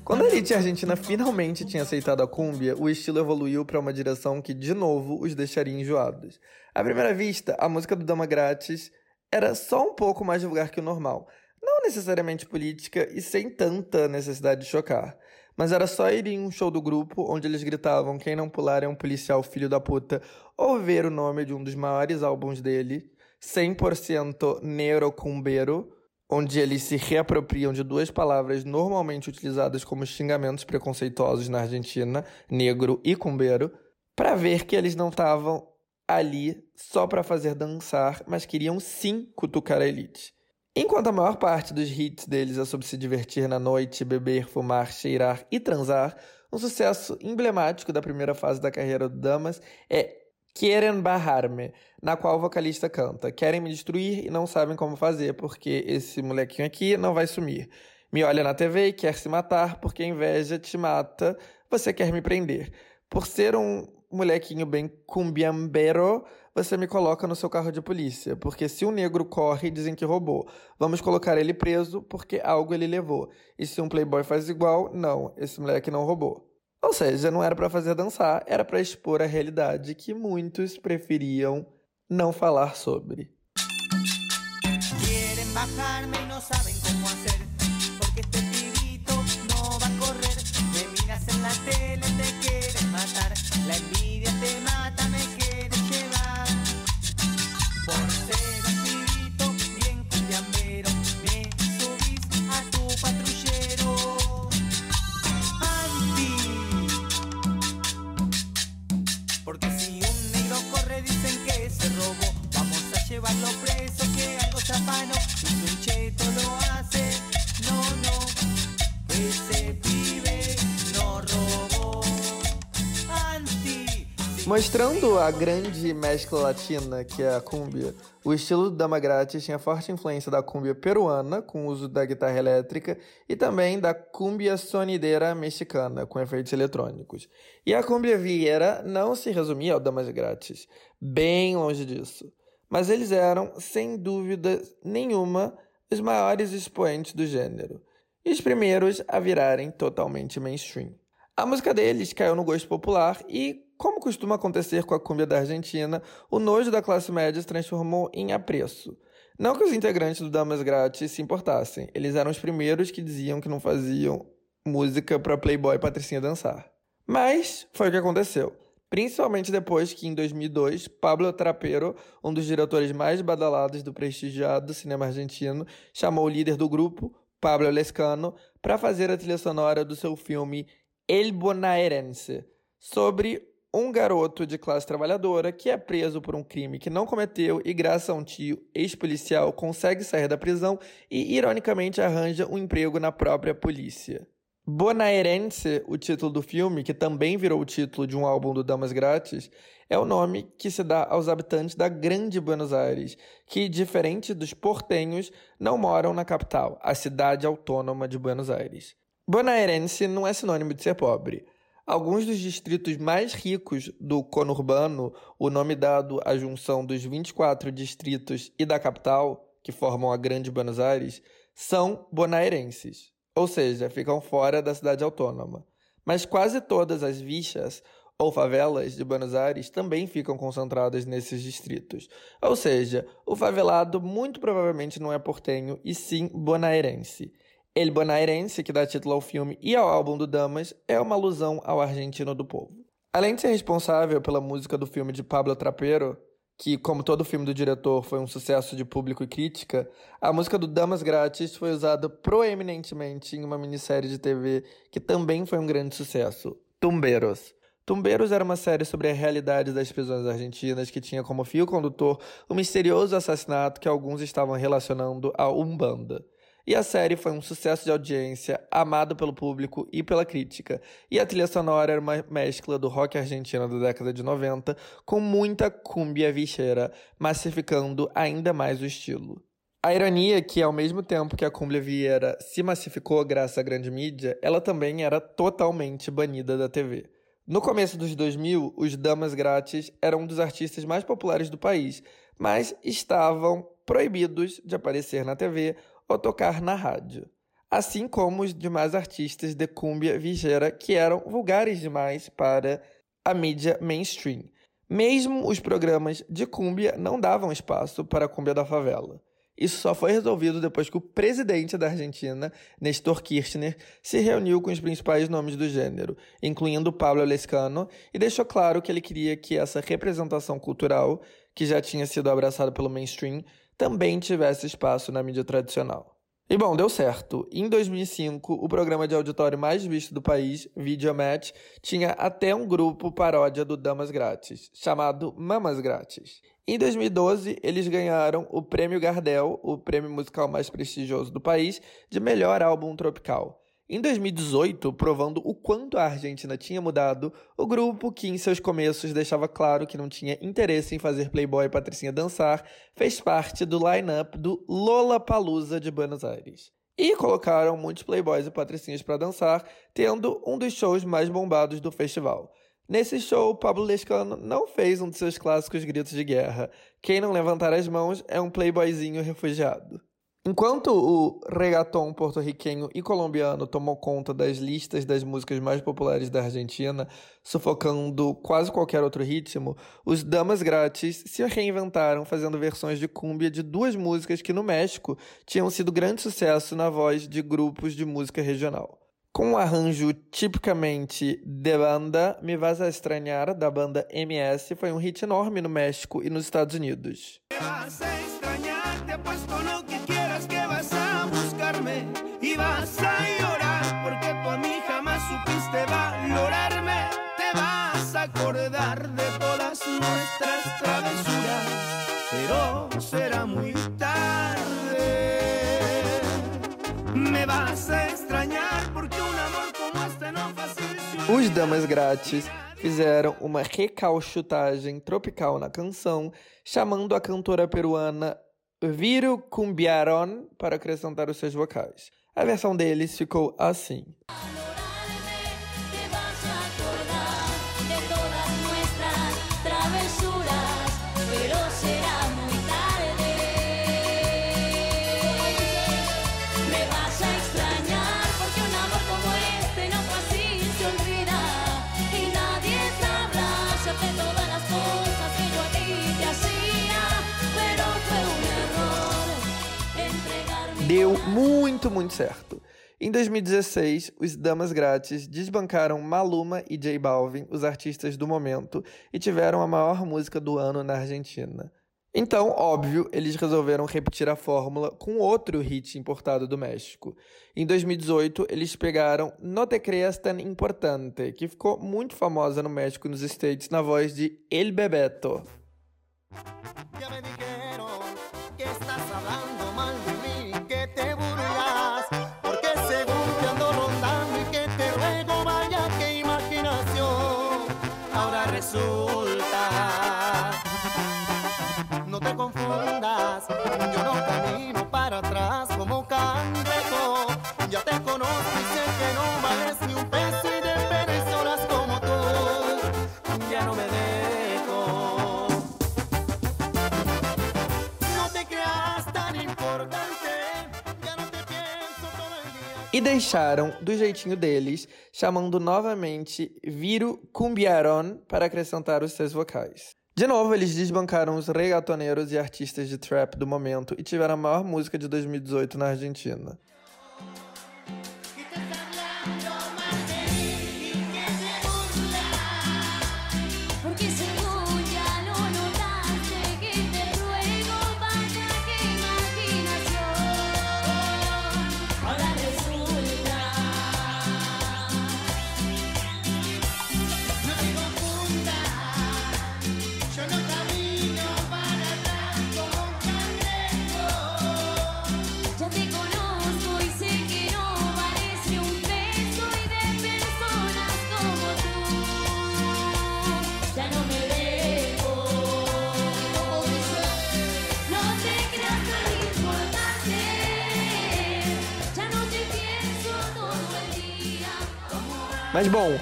Speaker 1: Quando a elite argentina finalmente tinha aceitado a cúmbia, o estilo evoluiu para uma direção que, de novo, os deixaria enjoados. À primeira vista, a música do Dama Grátis era só um pouco mais vulgar que o normal. Não necessariamente política e sem tanta necessidade de chocar. Mas era só ir em um show do grupo onde eles gritavam quem não pular é um policial filho da puta, ou ver o nome de um dos maiores álbuns dele, 100% Neurocumbeiro, onde eles se reapropriam de duas palavras normalmente utilizadas como xingamentos preconceituosos na Argentina, negro e cumbeiro, para ver que eles não estavam ali só para fazer dançar, mas queriam sim cutucar a elite. Enquanto a maior parte dos hits deles é sobre se divertir na noite, beber, fumar, cheirar e transar, um sucesso emblemático da primeira fase da carreira do Damas é Quieren Bajarme, na qual o vocalista canta: Querem me destruir e não sabem como fazer, porque esse molequinho aqui não vai sumir. Me olha na TV e quer se matar, porque a inveja te mata, você quer me prender. Por ser um molequinho bem cumbiambero, você me coloca no seu carro de polícia, porque se um negro corre, dizem que roubou. Vamos colocar ele preso porque algo ele levou. E se um playboy faz igual, não, esse moleque não roubou. Ou seja, não era para fazer dançar, era para expor a realidade que muitos preferiam não falar sobre.
Speaker 3: Y no saben cómo hacer.
Speaker 1: Mostrando a grande mescla latina que é a cumbia, o estilo do Dama Grátis tinha forte influência da cumbia peruana, com o uso da guitarra elétrica, e também da cumbia sonideira mexicana, com efeitos eletrônicos. E a cumbia vieira não se resumia ao Damas Grátis, bem longe disso. Mas eles eram, sem dúvida nenhuma, os maiores expoentes do gênero, e os primeiros a virarem totalmente mainstream. A música deles caiu no gosto popular e como costuma acontecer com a cumbia da Argentina, o nojo da classe média se transformou em apreço. Não que os integrantes do Damas Grátis se importassem, eles eram os primeiros que diziam que não faziam música para Playboy e Patricinha dançar. Mas foi o que aconteceu. Principalmente depois que, em 2002, Pablo Trapero, um dos diretores mais badalados do prestigiado cinema argentino, chamou o líder do grupo, Pablo Lescano, para fazer a trilha sonora do seu filme El Bonaerense, sobre um garoto de classe trabalhadora que é preso por um crime que não cometeu e, graças a um tio ex-policial, consegue sair da prisão e, ironicamente, arranja um emprego na própria polícia. Bonaerense, o título do filme, que também virou o título de um álbum do Damas Grátis, é o nome que se dá aos habitantes da Grande Buenos Aires, que, diferente dos portenhos, não moram na capital, a cidade autônoma de Buenos Aires. Bonaerense não é sinônimo de ser pobre. Alguns dos distritos mais ricos do conurbano, o nome dado à junção dos 24 distritos e da capital, que formam a Grande Buenos Aires, são bonaerenses, ou seja, ficam fora da cidade autônoma. Mas quase todas as vichas ou favelas de Buenos Aires também ficam concentradas nesses distritos. Ou seja, o favelado muito provavelmente não é portenho e sim bonaerense. El Bonaerense, que dá título ao filme e ao álbum do Damas, é uma alusão ao argentino do povo. Além de ser responsável pela música do filme de Pablo Trapero, que, como todo filme do diretor, foi um sucesso de público e crítica, a música do Damas Grátis foi usada proeminentemente em uma minissérie de TV que também foi um grande sucesso, Tumbeiros. Tumbeiros era uma série sobre a realidade das prisões argentinas que tinha como fio condutor o misterioso assassinato que alguns estavam relacionando a Umbanda. E a série foi um sucesso de audiência, amado pelo público e pela crítica. E a trilha sonora era uma mescla do rock argentino da década de 90 com muita cumbia vicheira, massificando ainda mais o estilo. A ironia é que, ao mesmo tempo que a cumbia vieira se massificou graças à grande mídia, ela também era totalmente banida da TV. No começo dos 2000, os Damas Grátis eram um dos artistas mais populares do país, mas estavam proibidos de aparecer na TV ou tocar na rádio, assim como os demais artistas de cumbia vigeira que eram vulgares demais para a mídia mainstream. Mesmo os programas de cumbia não davam espaço para a cumbia da favela. Isso só foi resolvido depois que o presidente da Argentina, Nestor Kirchner, se reuniu com os principais nomes do gênero, incluindo Pablo Lescano, e deixou claro que ele queria que essa representação cultural, que já tinha sido abraçada pelo mainstream, também tivesse espaço na mídia tradicional. E bom, deu certo. Em 2005, o programa de auditório mais visto do país, Videomatch, tinha até um grupo paródia do Damas Grátis, chamado Mamas Grátis. Em 2012, eles ganharam o Prêmio Gardel, o prêmio musical mais prestigioso do país, de melhor álbum tropical. Em 2018, provando o quanto a Argentina tinha mudado, o grupo, que em seus começos deixava claro que não tinha interesse em fazer Playboy e Patricinha dançar, fez parte do line-up do Lollapalooza de Buenos Aires. E colocaram muitos Playboys e Patricinhas para dançar, tendo um dos shows mais bombados do festival. Nesse show, Pablo Lescano não fez um de seus clássicos gritos de guerra. Quem não levantar as mãos é um playboyzinho refugiado. Enquanto o reggaeton porto-riquenho e colombiano tomou conta das listas das músicas mais populares da Argentina, sufocando quase qualquer outro ritmo, os Damas Grátis se reinventaram fazendo versões de cumbia de duas músicas que no México tinham sido grande sucesso na voz de grupos de música regional. Com um arranjo tipicamente de banda, Me Vas a Estranhar, da banda MS, foi um hit enorme no México e nos Estados Unidos. Nuestras travesuras, pero será muy tarde. Me vas a extrañar porque un amor como este no fácil. Os Damas Grátis fizeram uma recalchutagem tropical na canção, chamando a cantora peruana Viro Cumbiaron para acrescentar os seus vocais. A versão deles ficou assim. Deu muito, muito certo. Em 2016, os Damas Grátis desbancaram Maluma e J Balvin, os artistas do momento, e tiveram a maior música do ano na Argentina. Então, óbvio, eles resolveram repetir a fórmula com outro hit importado do México. Em 2018, eles pegaram No Te Creas Tan Importante, que ficou muito famosa no México e nos States na voz de El Bebeto. Deixaram do jeitinho deles, chamando novamente Viro Cumbiaron para acrescentar os seus vocais. De novo, eles desbancaram os regatoneiros e artistas de trap do momento e tiveram a maior música de 2018 na Argentina. Mas bom,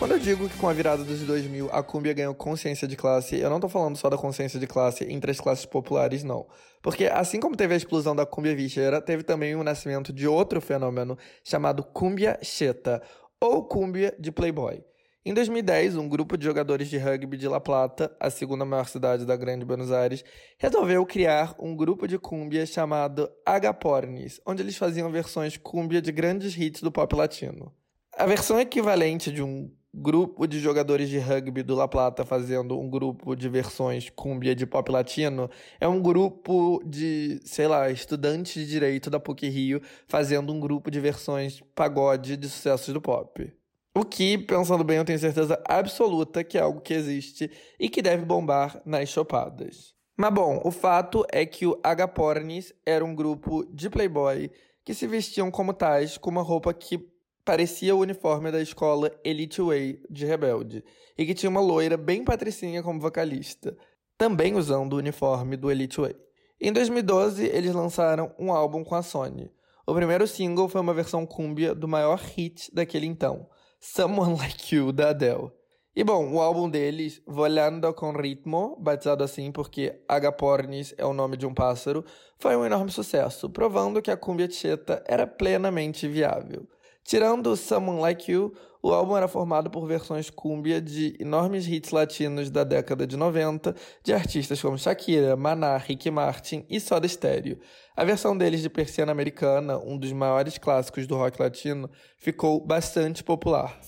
Speaker 1: quando eu digo que com a virada dos 2000 a cumbia ganhou consciência de classe, eu não tô falando só da consciência de classe entre as classes populares, não. Porque assim como teve a explosão da cumbia bicheira, teve também o nascimento de outro fenômeno chamado cumbia cheta, ou cumbia de playboy. Em 2010, um grupo de jogadores de rugby de La Plata, a segunda maior cidade da Grande Buenos Aires, resolveu criar um grupo de cumbia chamado Agapornis, onde eles faziam versões cumbia de grandes hits do pop latino. A versão equivalente de um grupo de jogadores de rugby do La Plata fazendo um grupo de versões cumbia de pop latino é um grupo de, sei lá, estudantes de direito da PUC Rio fazendo um grupo de versões pagode de sucessos do pop. O que, pensando bem, eu tenho certeza absoluta que é algo que existe e que deve bombar nas chopadas. Mas bom, o fato é que o Agapornis era um grupo de playboy que se vestiam como tais com uma roupa que parecia o uniforme da escola Elite Way de Rebelde e que tinha uma loira bem patricinha como vocalista, também usando o uniforme do Elite Way. Em 2012, eles lançaram um álbum com a Sony. O primeiro single foi uma versão cúmbia do maior hit daquele então, Someone Like You, da Adele. E bom, o álbum deles, Volando com Ritmo, batizado assim porque Agapornis é o nome de um pássaro, foi um enorme sucesso, provando que a cumbia cheta era plenamente viável. Tirando Someone Like You, o álbum era formado por versões cúmbia de enormes hits latinos da década de 90, de artistas como Shakira, Maná, Ricky Martin e Soda Stereo. A versão deles de Persiana Americana, um dos maiores clássicos do rock latino, ficou bastante popular.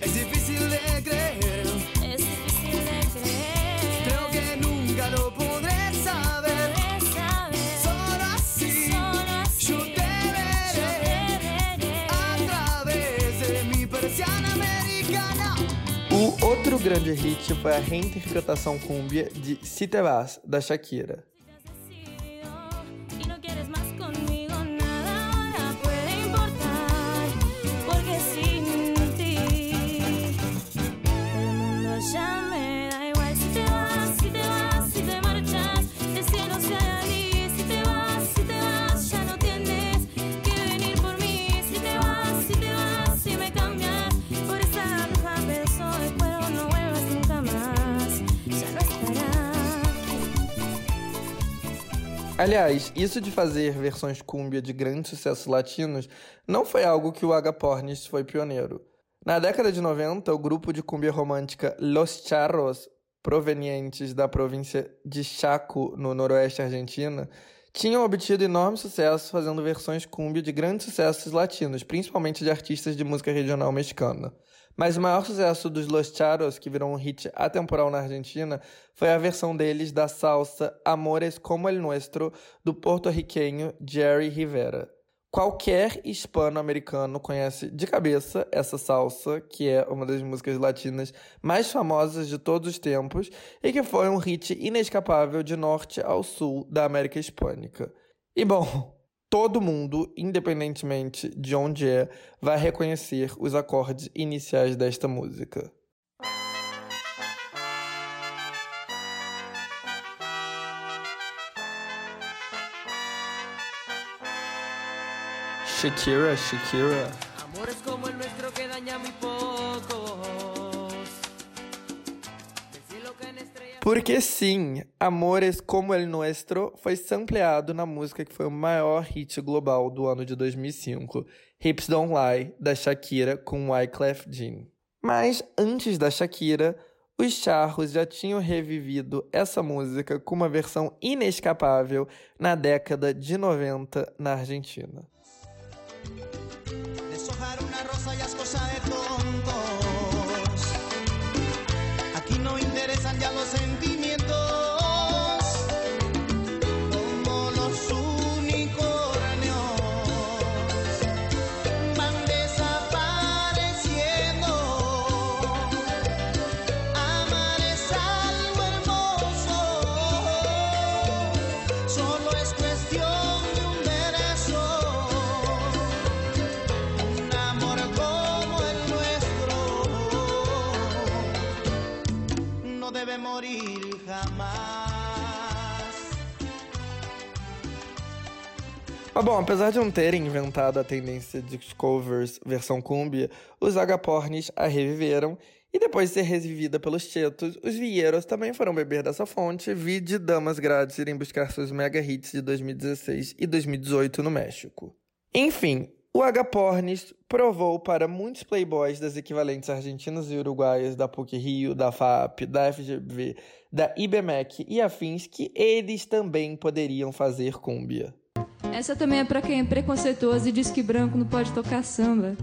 Speaker 4: Es difícil de creer.
Speaker 5: es difícil de creer
Speaker 4: Creo que nunca lo podré saber.
Speaker 5: Podré saber
Speaker 4: Solo así,
Speaker 5: Solo así
Speaker 4: yo te veré
Speaker 5: yo te veré.
Speaker 4: a través de mi persiana americana.
Speaker 1: O Outro grande hit foi a reinterpretação cúmbia de Si Te Vas, da Shakira. Aliás, isso de fazer versões cúmbia de grandes sucessos latinos não foi algo que o Agapornis foi pioneiro. Na década de 90, o grupo de cúmbia romântica Los Charros, provenientes da província de Chaco, no noroeste argentino, tinham obtido enorme sucesso fazendo versões cúmbia de grandes sucessos latinos, principalmente de artistas de música regional mexicana. Mas o maior sucesso dos Los Charos, que virou um hit atemporal na Argentina, foi a versão deles da salsa Amores como el Nuestro, do porto-riquenho Jerry Rivera. Qualquer hispano-americano conhece de cabeça essa salsa, que é uma das músicas latinas mais famosas de todos os tempos e que foi um hit inescapável de norte ao sul da América Hispânica. E bom, todo mundo, independentemente de onde é, vai reconhecer os acordes iniciais desta música. Shakira, Shakira. Porque sim, Amores como el Nuestro foi sampleado na música que foi o maior hit global do ano de 2005, Hips Don't Lie, da Shakira com Wyclef Jean. Mas antes da Shakira, os charros já tinham revivido essa música com uma versão inescapável na década de 90 na Argentina. Mas bom, apesar de não terem inventado a tendência de covers versão cumbia, os agapornis a reviveram e depois de ser revivida pelos chetos, os vieiros também foram beber dessa fonte, vi de damas grátis irem buscar seus mega hits de 2016 e 2018 no México. Enfim, o Agapornis provou para muitos playboys das equivalentes argentinas e uruguaias da PUC Rio, da FAP, da FGV, da IBMEC e afins que eles também poderiam fazer cúmbia.
Speaker 6: Essa também é pra quem é preconceituoso e diz que branco não pode tocar samba.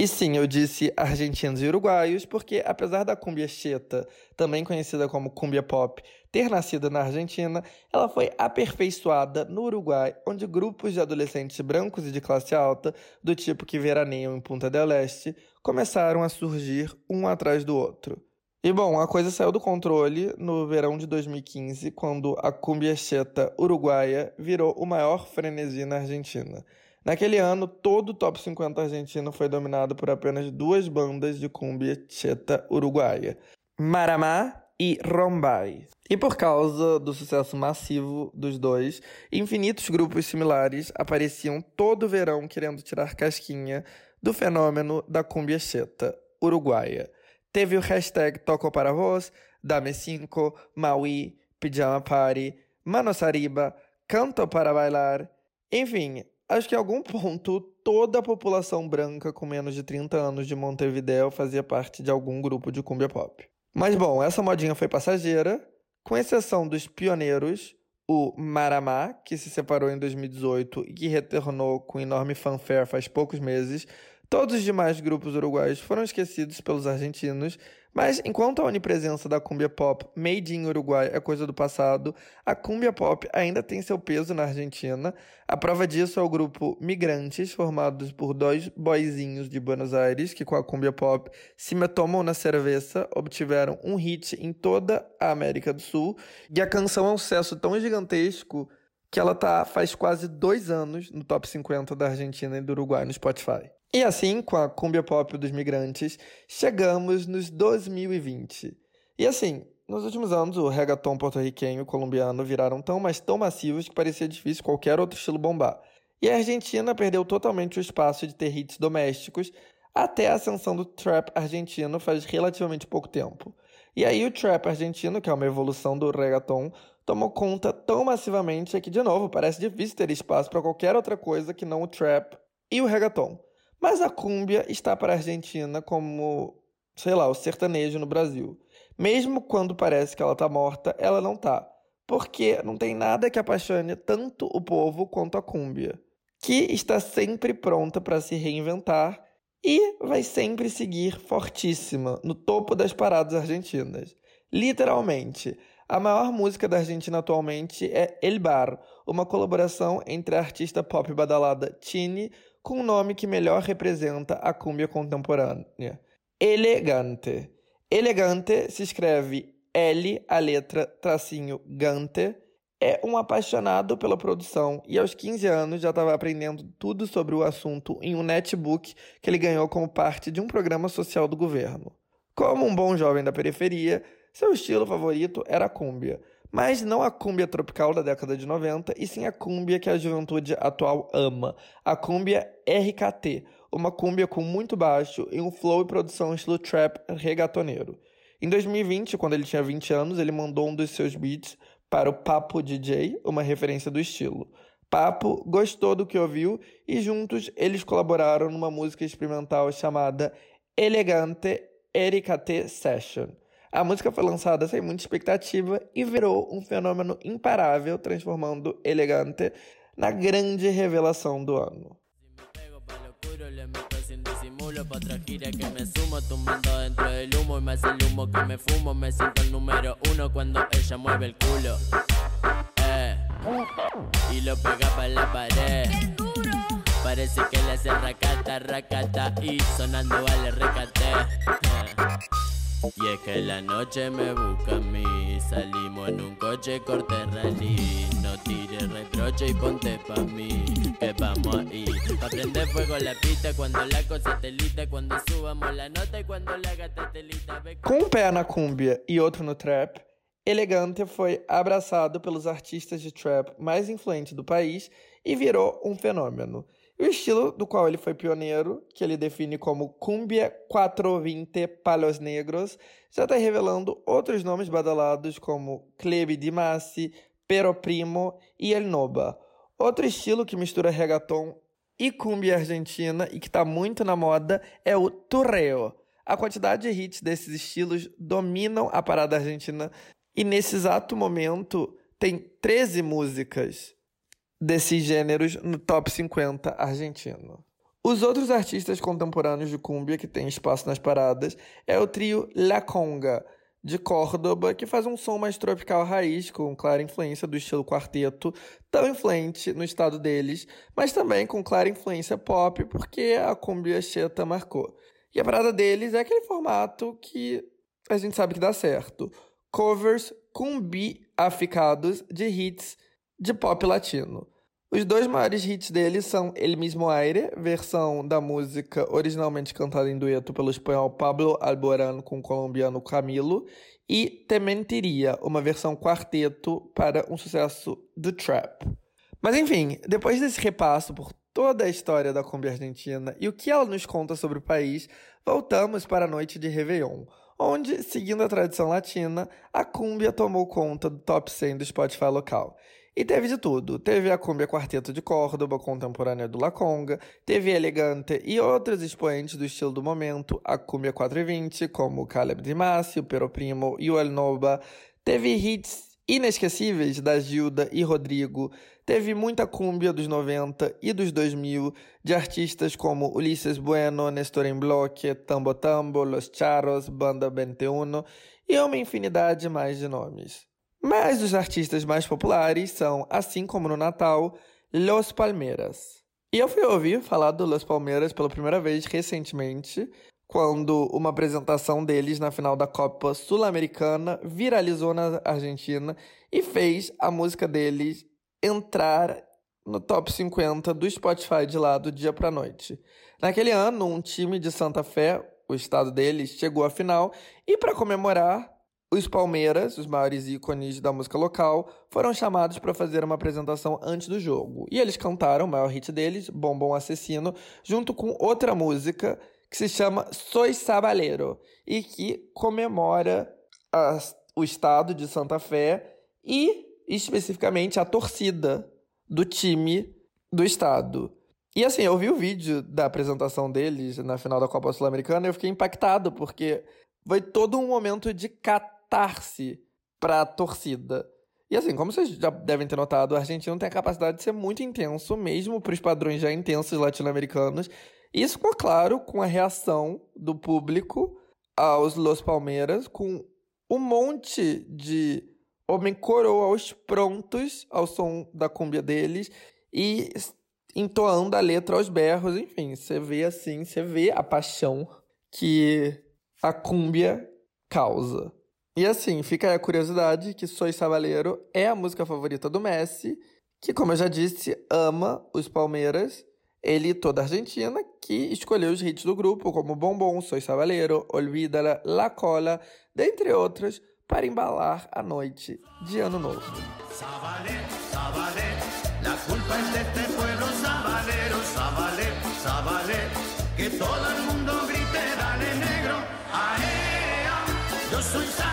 Speaker 1: E sim, eu disse argentinos e uruguaios, porque apesar da cumbia cheta, também conhecida como cumbia pop, ter nascido na Argentina, ela foi aperfeiçoada no Uruguai, onde grupos de adolescentes brancos e de classe alta, do tipo que veraneiam em Punta del Este, começaram a surgir um atrás do outro. E bom, a coisa saiu do controle no verão de 2015, quando a cumbia cheta uruguaia virou o maior frenesi na Argentina. Naquele ano, todo o top 50 argentino foi dominado por apenas duas bandas de cumbia cheta uruguaia, Maramá e Rombay. E por causa do sucesso massivo dos dois, infinitos grupos similares apareciam todo verão querendo tirar casquinha do fenômeno da cumbia cheta uruguaia. Teve o hashtag Toco para Vos, Dame Cinco, Maui, Pijama Party, Manosariba, Canto para Bailar, enfim, Acho que em algum ponto toda a população branca com menos de 30 anos de Montevideo fazia parte de algum grupo de cumbia pop. Mas bom, essa modinha foi passageira, com exceção dos pioneiros, o Maramá, que se separou em 2018 e que retornou com enorme fanfare faz poucos meses. Todos os demais grupos uruguaios foram esquecidos pelos argentinos, mas enquanto a onipresença da cumbia pop made in Uruguai é coisa do passado, a cumbia pop ainda tem seu peso na Argentina. A prova disso é o grupo Migrantes, formados por dois boizinhos de Buenos Aires, que com a cumbia pop Se Me Tomam na Cerveza obtiveram um hit em toda a América do Sul. E a canção é um sucesso tão gigantesco que ela tá faz quase dois anos no top 50 da Argentina e do Uruguai no Spotify. E assim, com a cumbia pop dos migrantes, chegamos nos 2020. E assim, nos últimos anos, o reggaeton porto-riquenho e colombiano viraram tão, mas tão massivos que parecia difícil qualquer outro estilo bombar. E a Argentina perdeu totalmente o espaço de ter hits domésticos até a ascensão do trap argentino faz relativamente pouco tempo. E aí o trap argentino, que é uma evolução do reggaeton, tomou conta tão massivamente que, de novo, parece difícil ter espaço para qualquer outra coisa que não o trap e o reggaeton. Mas a cúmbia está para a Argentina como, sei lá, o sertanejo no Brasil. Mesmo quando parece que ela está morta, ela não está. Porque não tem nada que apaixone tanto o povo quanto a cúmbia, que está sempre pronta para se reinventar e vai sempre seguir fortíssima no topo das paradas argentinas. Literalmente, a maior música da Argentina atualmente é El Bar, uma colaboração entre a artista pop badalada Tini com o um nome que melhor representa a cúmbia contemporânea. Elegante. Elegante se escreve L, a letra tracinho Gante. É um apaixonado pela produção e aos 15 anos já estava aprendendo tudo sobre o assunto em um netbook que ele ganhou como parte de um programa social do governo. Como um bom jovem da periferia, seu estilo favorito era a cúmbia, mas não a cúmbia tropical da década de 90, e sim a cúmbia que a juventude atual ama, a cúmbia RKT, uma cúmbia com muito baixo e um flow e produção estilo trap regatoneiro. Em 2020, quando ele tinha 20 anos, ele mandou um dos seus beats para o Papo DJ, uma referência do estilo. Papo gostou do que ouviu e juntos eles colaboraram numa música experimental chamada Elegante RKT Session. A música foi lançada sem muita expectativa e virou um fenômeno imparável, transformando Elegante na grande revelação do ano.
Speaker 7: eh. Y lo pega para la pared Parece que le hace racata, racata Y sonando vale recate eh. Y es que la noche me busca a mí. Salimos en un coche corte rally. No tires reproche y ponte pa' mí Que vamos ahí fuego la pista Cuando la cosa subamos la nota la gata
Speaker 1: Com um pé na cúmbia e outro no trap, Elegante foi abraçado pelos artistas de trap mais influentes do país e virou um fenômeno. O estilo do qual ele foi pioneiro, que ele define como Cumbia 420 Palos Negros, já está revelando outros nomes badalados como Clebe Di Massi, Pero Primo e El Noba. Outro estilo que mistura reggaeton e cumbia argentina e que está muito na moda é o turreo. A quantidade de hits desses estilos dominam a parada argentina e nesse exato momento tem 13 músicas desses gêneros no top 50 argentino. Os outros artistas contemporâneos de cumbia que têm espaço nas paradas é o trio La Conga, de Córdoba, que faz um som mais tropical raiz, com clara influência do estilo quarteto, tão influente no estado deles, mas também com clara influência pop, porque a cumbia cheta marcou. E a parada deles é aquele formato que a gente sabe que dá certo. Covers cumbi-aficados de hits de pop latino. Os dois maiores hits dele são El Mismo Aire, versão da música originalmente cantada em dueto pelo espanhol Pablo Alborán com o colombiano Camilo, e Te Mentiria, uma versão quarteto para um sucesso do trap. Mas enfim, depois desse repasso por toda a história da cumbia argentina e o que ela nos conta sobre o país, voltamos para a noite de Réveillon, onde, seguindo a tradição latina, a cumbia tomou conta do top 100 do Spotify local. E teve de tudo. Teve a Cumbia Quarteto de Córdoba, contemporânea do La Conga, teve Elegante e outros expoentes do estilo do momento, a Cumbia 420, como Caleb Di Massi, o Pero Primo e o El Noba. Teve hits inesquecíveis da Gilda e Rodrigo. Teve muita cúmbia dos 90 e dos 2000, de artistas como Ulisses Bueno, Nestor em Bloque, Tambo Tambo, Los Charos, Banda 21 e uma infinidade mais de nomes. Mas os artistas mais populares são, assim como no Natal, Los Palmeiras. E eu fui ouvir falar do Los Palmeiras pela primeira vez recentemente, quando uma apresentação deles na final da Copa Sul-Americana viralizou na Argentina e fez a música deles entrar no top 50 do Spotify de lá do dia para noite. Naquele ano, um time de Santa Fé, o estado deles, chegou à final e para comemorar, os Palmeiras, os maiores ícones da música local, foram chamados para fazer uma apresentação antes do jogo. E eles cantaram o maior hit deles, Bombom Assassino, junto com outra música que se chama Soy Sabalero e que comemora a, o estado de Santa Fé e especificamente a torcida do time do estado. E assim, eu vi o vídeo da apresentação deles na final da Copa Sul-Americana e eu fiquei impactado, porque foi todo um momento de catarse para a torcida. E assim, como vocês já devem ter notado, o argentino tem a capacidade de ser muito intenso, mesmo para os padrões já intensos latino-americanos. Isso ficou claro com a reação do público aos Los Palmeiras, com um monte de homem coroa aos prontos ao som da cumbia deles e entoando a letra aos berros, enfim, você vê assim, você vê a paixão que a cúmbia causa. E assim, fica a curiosidade que Soy Sabaleiro é a música favorita do Messi, que, como eu já disse, ama os Palmeiras. Ele e toda a Argentina, que escolheu os hits do grupo, como Bombom, Soy Sabaleiro, Olvídala, La Cola, dentre outras, para embalar a noite de Ano Novo.
Speaker 8: La culpa es de este pueblo sabalero, que todo el mundo grite, dale negro, aea, yo soy sabalero,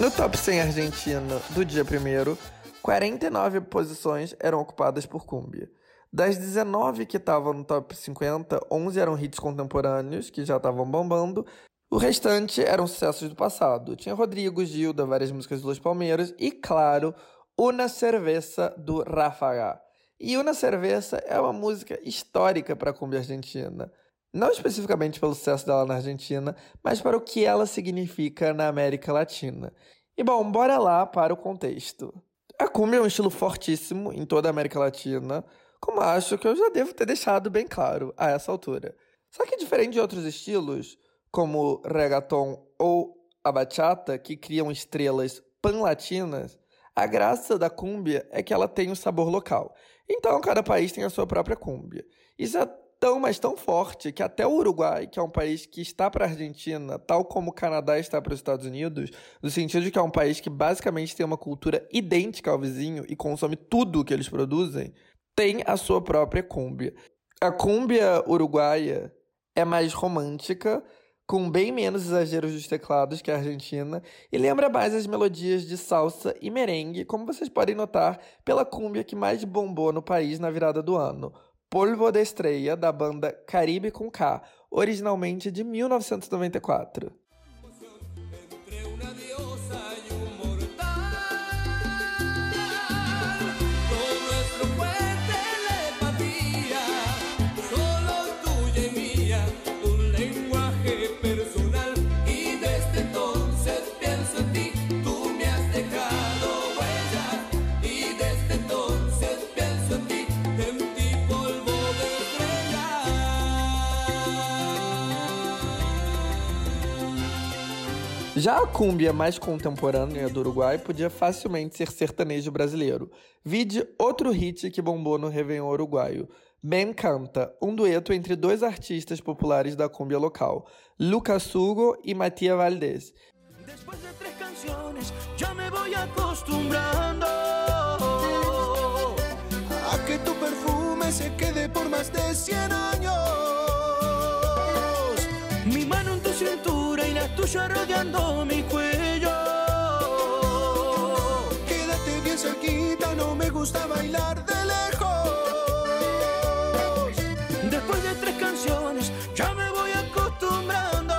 Speaker 1: No top 100 argentino do dia 1 49 posições eram ocupadas por cumbia. Das 19 que estavam no top 50, 11 eram hits contemporâneos, que já estavam bombando. O restante eram sucessos do passado. Tinha Rodrigo, Gilda, várias músicas dos Palmeiras e, claro, Una Cerveza do Ráfaga. E Una Cerveza é uma música histórica para a cumbia argentina. Não especificamente pelo sucesso dela na Argentina, mas para o que ela significa na América Latina. E bom, bora lá para o contexto. A cumbia é um estilo fortíssimo em toda a América Latina, como acho que eu já devo ter deixado bem claro a essa altura. Só que diferente de outros estilos, como reggaeton ou a bachata, que criam estrelas pan-latinas, a graça da cúmbia é que ela tem um sabor local. Então, cada país tem a sua própria cúmbia. Isso é tão, mas tão forte que até o Uruguai, que é um país que está para a Argentina, tal como o Canadá está para os Estados Unidos, no sentido de que é um país que basicamente tem uma cultura idêntica ao vizinho e consome tudo que eles produzem, tem a sua própria cúmbia. A cúmbia uruguaia é mais romântica, com bem menos exageros dos teclados que a Argentina, e lembra mais as melodias de salsa e merengue, como vocês podem notar pela cúmbia que mais bombou no país na virada do ano, Polvo de Estrella, da banda Caribe com K, originalmente de 1994. Já a cúmbia mais contemporânea do Uruguai podia facilmente ser sertanejo brasileiro. Vide outro hit que bombou no Réveillon uruguaio. Ben Canta, um dueto entre dois artistas populares da cúmbia local, Lucas Hugo e Matia Valdés.
Speaker 3: Después de canciones ya me a que tu perfume se quede por más de 100 años. tuyo rodeando mi cuello. Quédate bien cerquita, no me gusta bailar de lejos. Después de tres canciones, ya me voy acostumbrando.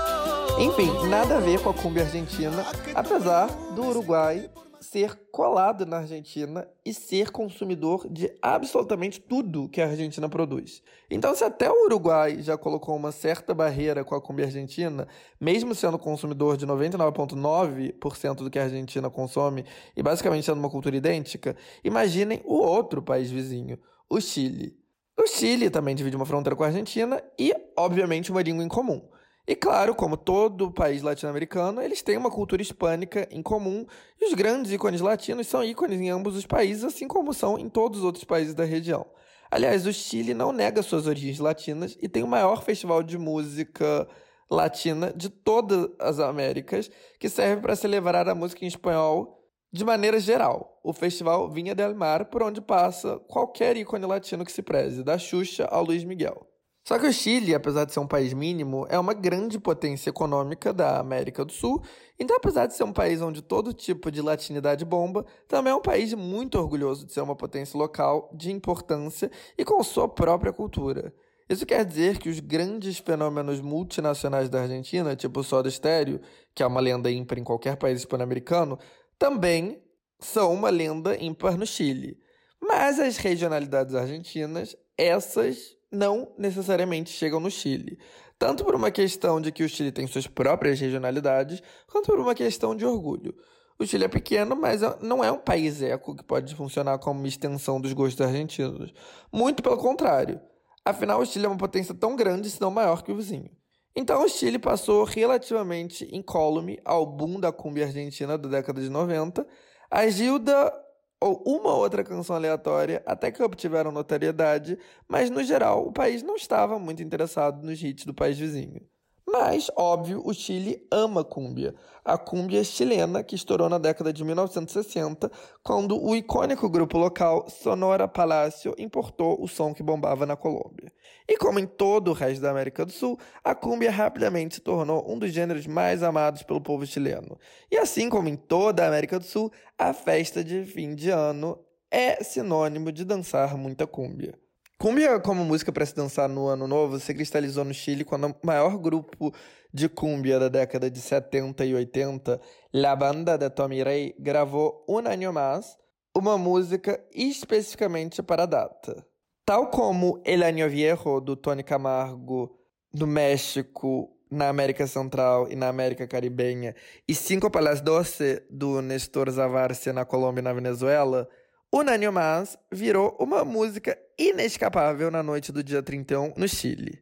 Speaker 1: Enfim, nada a ver com a cumbia argentina, apesar do Uruguai ser colado na Argentina e ser consumidor de absolutamente tudo que a Argentina produz. Então, se até o Uruguai já colocou uma certa barreira com a cumbia argentina, mesmo sendo consumidor de 99,9% do que a Argentina consome e basicamente sendo uma cultura idêntica, imaginem o outro país vizinho, o Chile. O Chile também divide uma fronteira com a Argentina e, obviamente, uma língua em comum. E claro, como todo país latino-americano, eles têm uma cultura hispânica em comum e os grandes ícones latinos são ícones em ambos os países, assim como são em todos os outros países da região. Aliás, o Chile não nega suas origens latinas e tem o maior festival de música latina de todas as Américas, que serve para celebrar a música em espanhol de maneira geral. O festival Vinha del Mar, por onde passa qualquer ícone latino que se preze, da Xuxa ao Luiz Miguel. Só que o Chile, apesar de ser um país mínimo, é uma grande potência econômica da América do Sul. Então, apesar de ser um país onde todo tipo de latinidade bomba, também é um país muito orgulhoso de ser uma potência local de importância e com sua própria cultura. Isso quer dizer que os grandes fenômenos multinacionais da Argentina, tipo o Soda Stereo, que é uma lenda ímpar em qualquer país hispano-americano, também são uma lenda ímpar no Chile. Mas as regionalidades argentinas, essas não necessariamente chegam no Chile. Tanto por uma questão de que o Chile tem suas próprias regionalidades, quanto por uma questão de orgulho. O Chile é pequeno, mas não é um país eco que pode funcionar como uma extensão dos gostos argentinos. Muito pelo contrário. Afinal, o Chile é uma potência tão grande, se não maior que o vizinho. Então, o Chile passou relativamente incólume ao boom da cumbia argentina da década de 90. A Gilda ou uma outra canção aleatória até que obtiveram notoriedade, mas no geral o país não estava muito interessado nos hits do país vizinho. Mas, óbvio, o Chile ama cúmbia. A cúmbia chilena, que estourou na década de 1960, quando o icônico grupo local Sonora Palacio importou o som que bombava na Colômbia. E como em todo o resto da América do Sul, a cúmbia rapidamente se tornou um dos gêneros mais amados pelo povo chileno. E assim como em toda a América do Sul, a festa de fim de ano é sinônimo de dançar muita cúmbia. Cumbia como música para se dançar no ano novo se cristalizou no Chile quando o maior grupo de cumbia da década de 70 e 80, La Banda de Tommy Rey, gravou Un Año Más, uma música especificamente para a data. Tal como El Año Viejo, do Tony Camargo, do México, na América Central e na América Caribenha, e Cinco para las Doce, do Nestor Zavarcia, na Colômbia e na Venezuela, Unânime Mas virou uma música inescapável na noite do dia 31 no Chile.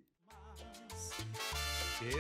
Speaker 9: que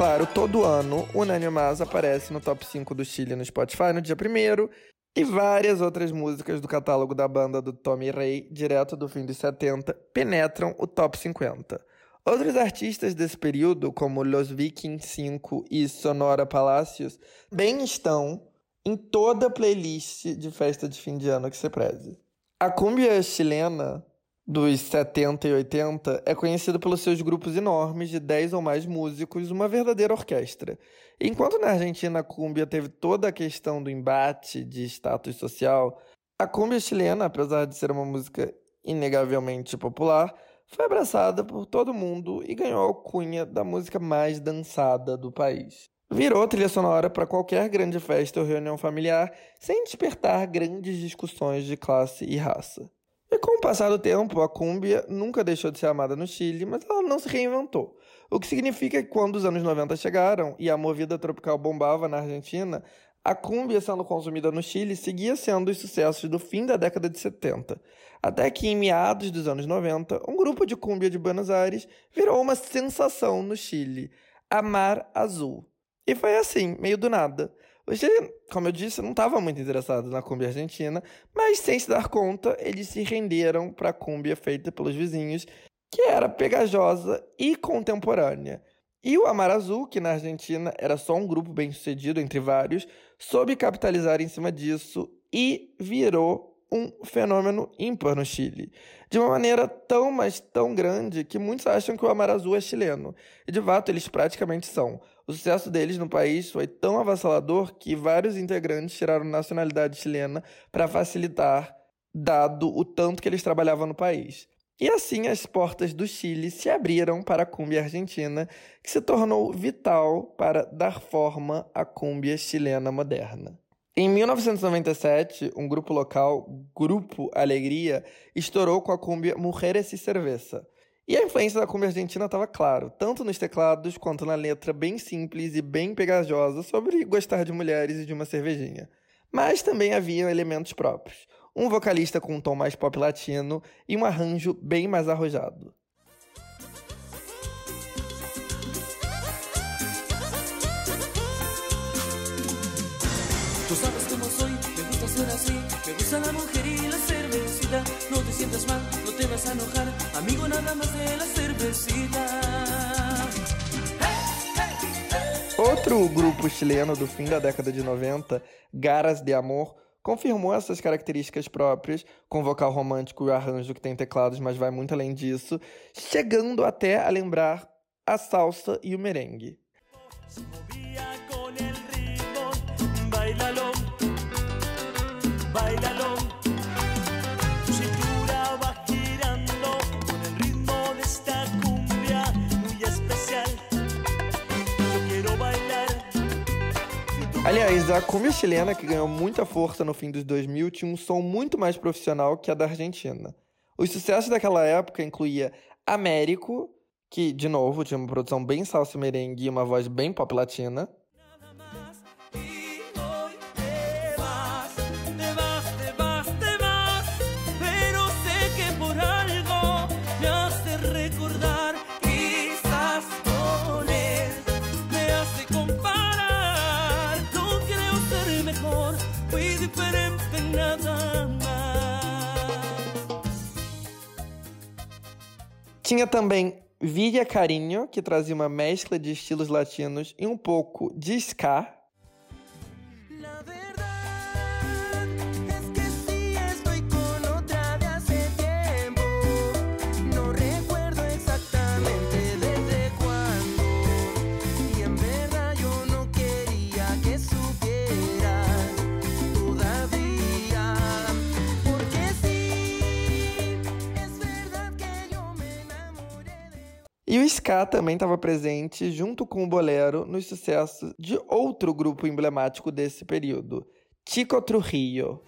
Speaker 1: claro, todo ano, Unânime Mas aparece no top 5 do Chile no Spotify no dia 1 e várias outras músicas do catálogo da banda do Tommy Ray, direto do fim dos 70, penetram o top 50. Outros artistas desse período, como Los Vikings 5 e Sonora Palacios, bem estão em toda a playlist de festa de fim de ano que se preze. A cumbia chilena dos 70 e 80 é conhecida pelos seus grupos enormes de 10 ou mais músicos, uma verdadeira orquestra. Enquanto na Argentina a cúmbia teve toda a questão do embate de status social, a cúmbia chilena, apesar de ser uma música inegavelmente popular, foi abraçada por todo mundo e ganhou a alcunha da música mais dançada do país. Virou trilha sonora para qualquer grande festa ou reunião familiar, sem despertar grandes discussões de classe e raça. E com o passar do tempo, a cúmbia nunca deixou de ser amada no Chile, mas ela não se reinventou. O que significa que quando os anos 90 chegaram e a movida tropical bombava na Argentina, a cúmbia sendo consumida no Chile seguia sendo os sucessos do fim da década de 70. Até que, em meados dos anos 90, um grupo de cúmbia de Buenos Aires virou uma sensação no Chile, a Mar Azul. E foi assim, meio do nada. Chile, como eu disse, não estava muito interessado na cúmbia argentina, mas sem se dar conta, eles se renderam para a cúmbia feita pelos vizinhos que era pegajosa e contemporânea. E o Amar Azul, que na Argentina era só um grupo bem sucedido entre vários, soube capitalizar em cima disso e virou um fenômeno ímpar no Chile. De uma maneira tão, mas tão grande que muitos acham que o Amar Azul é chileno. E de fato eles praticamente são. O sucesso deles no país foi tão avassalador que vários integrantes tiraram nacionalidade chilena para facilitar, dado o tanto que eles trabalhavam no país. E assim as portas do Chile se abriram para a cúmbia argentina, que se tornou vital para dar forma à cúmbia chilena moderna. Em 1997, um grupo local, Grupo Alegria, estourou com a cúmbia Mujeres e Cerveza. E a influência da cúmbia argentina estava claro, tanto nos teclados quanto na letra bem simples e bem pegajosa sobre gostar de mulheres e de uma cervejinha. Mas também havia elementos próprios um vocalista com um tom mais pop latino e um arranjo bem mais arrojado.
Speaker 10: Sientas mal, no te vas a enojar, amigo nada más de la cervecita.
Speaker 1: Outro grupo chileno do fim da década de 90, Garas de Amor, confirmou essas características próprias, com vocal romântico e arranjo que tem teclados, mas vai muito além disso, chegando até a lembrar a salsa e o merengue. Aliás, a cumbia chilena, que ganhou muita força no fim dos 2000, tinha um som muito mais profissional que a da Argentina. Os sucessos daquela época incluía Américo, que, de novo, tinha uma produção bem salsa merengue e uma voz bem pop latina. Tinha também Villa Carinho, que trazia uma mescla de estilos latinos e um pouco de ska. E o ska também estava presente, junto com o bolero, nos sucessos de outro grupo emblemático desse período, Chico Trujillo.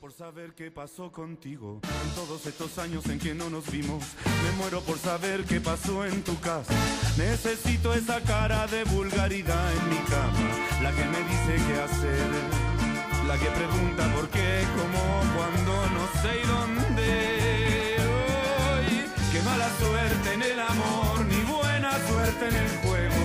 Speaker 11: por saber qué pasó contigo en todos estos años en que no nos vimos. Me muero por saber qué pasó en tu casa. Necesito esa cara de vulgaridad en mi cama, la que me dice qué hacer, la que pregunta por qué, cómo, cuándo, no sé y dónde. Mala suerte en el amor, ni buena suerte en el juego.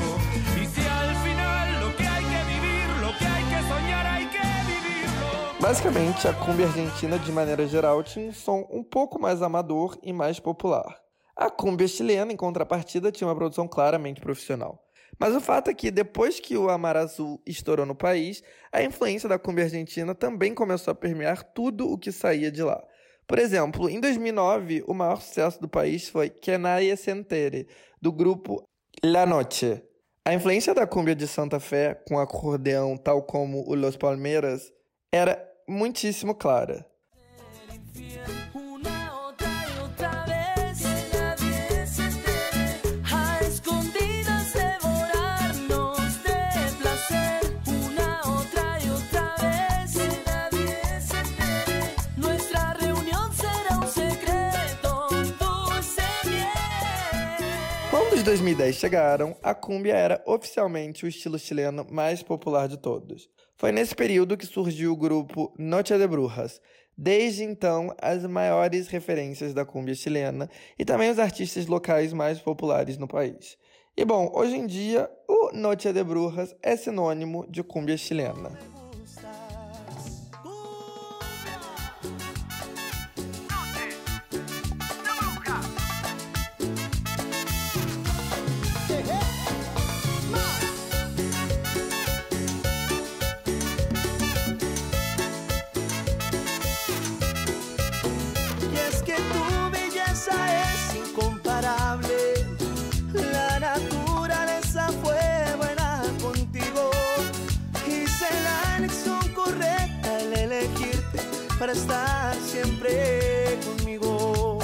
Speaker 11: Y si al final lo que hay que vivir, lo que hay que soñar, hay que vivirlo.
Speaker 1: Basicamente, a cumbia argentina, de maneira geral, tinha um som um pouco mais amador e mais popular. A cumbia chilena, em contrapartida, tinha uma produção claramente profissional. Mas o fato é que, depois que o Amar Azul estourou no país, a influência da cumbia argentina também começou a permear tudo o que saía de lá. Por exemplo, em 2009, o maior sucesso do país foi Que Nadie Se Entere, do grupo La Noche. A influência da cumbia de Santa Fé, com acordeão tal como o Los Palmeiras, era muitíssimo clara. Os 2010 chegaram, a cumbia era oficialmente o estilo chileno mais popular de todos. Foi nesse período que surgiu o grupo Noche de Brujas. Desde então, as maiores referências da cumbia chilena e também os artistas locais mais populares no país. E bom, hoje em dia, o Noche de Brujas é sinônimo de cumbia chilena.
Speaker 3: Para estar siempre conmigo.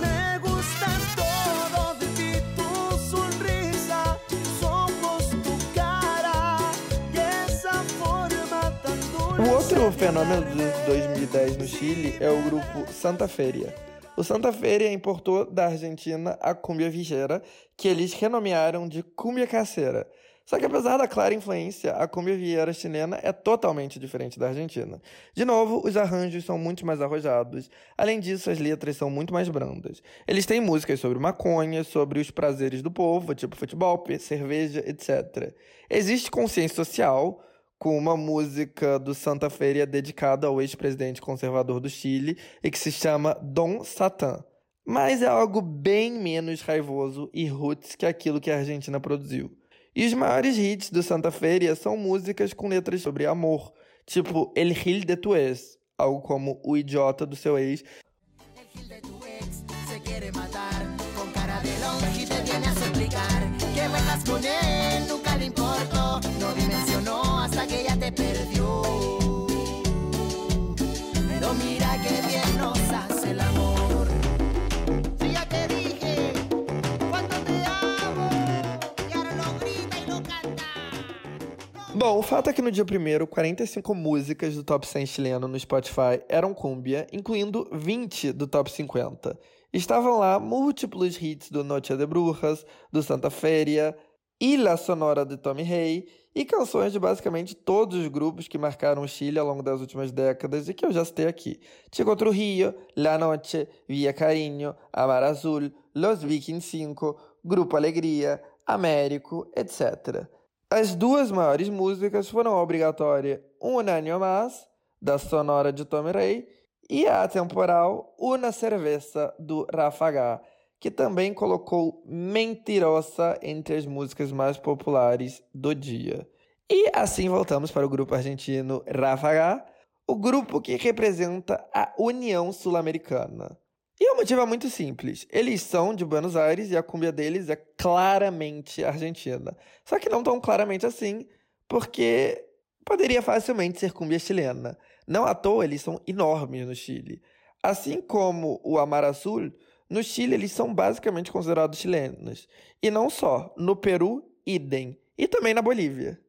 Speaker 3: Me gusta todo de ti, tu sonrisa, tus ojos, tu cara y esa forma tan dulce.
Speaker 1: O outro fenômeno de 2010 no Chile é o grupo Santa Feria. O Santa Feria importou da Argentina a cumbia vieira, que eles renomearam de cumbia caseira. Só que apesar da clara influência, a cumbia vieira chilena é totalmente diferente da Argentina. De novo, os arranjos são muito mais arrojados. Além disso, as letras são muito mais brandas. Eles têm músicas sobre maconha, sobre os prazeres do povo, tipo futebol, cerveja, etc. Existe consciência social, com uma música do Santa Feria dedicada ao ex-presidente conservador do Chile e que se chama Dom Satã. Mas é algo bem menos raivoso e roots que aquilo que a Argentina produziu. E os maiores hits do Santa Feria são músicas com letras sobre amor, tipo El Gil de tu ex, algo como O Idiota do seu ex,
Speaker 3: de tu
Speaker 1: Bom, o fato é que no dia 1 45 músicas do top 100 chileno no Spotify eram cumbia, incluindo 20 do top 50. Estavam lá múltiplos hits do Noche de Brujas, do Santa Feria, Ilha Sonora de Tommy Rey e canções de basicamente todos os grupos que marcaram o Chile ao longo das últimas décadas e que eu já citei aqui. Chico Trujillo, La Noche, Via Carinho, Amar Azul, Los Vikings 5, Grupo Alegria, Américo, etc. As duas maiores músicas foram a obrigatória Un Año da Sonora de Tommy Rey, e a atemporal Una Cerveza, do Rafa H, que também colocou Mentirosa entre as músicas mais populares do dia. E assim voltamos para o grupo argentino Rafa H, o grupo que representa a União Sul-Americana. E o motivo é muito simples. Eles são de Buenos Aires e a cumbia deles é claramente argentina. Só que não tão claramente assim, porque poderia facilmente ser cumbia chilena. Não à toa, eles são enormes no Chile. Assim como o Amar Azul, no Chile eles são basicamente considerados chilenos. E não só, no Peru, idem. E também na Bolívia.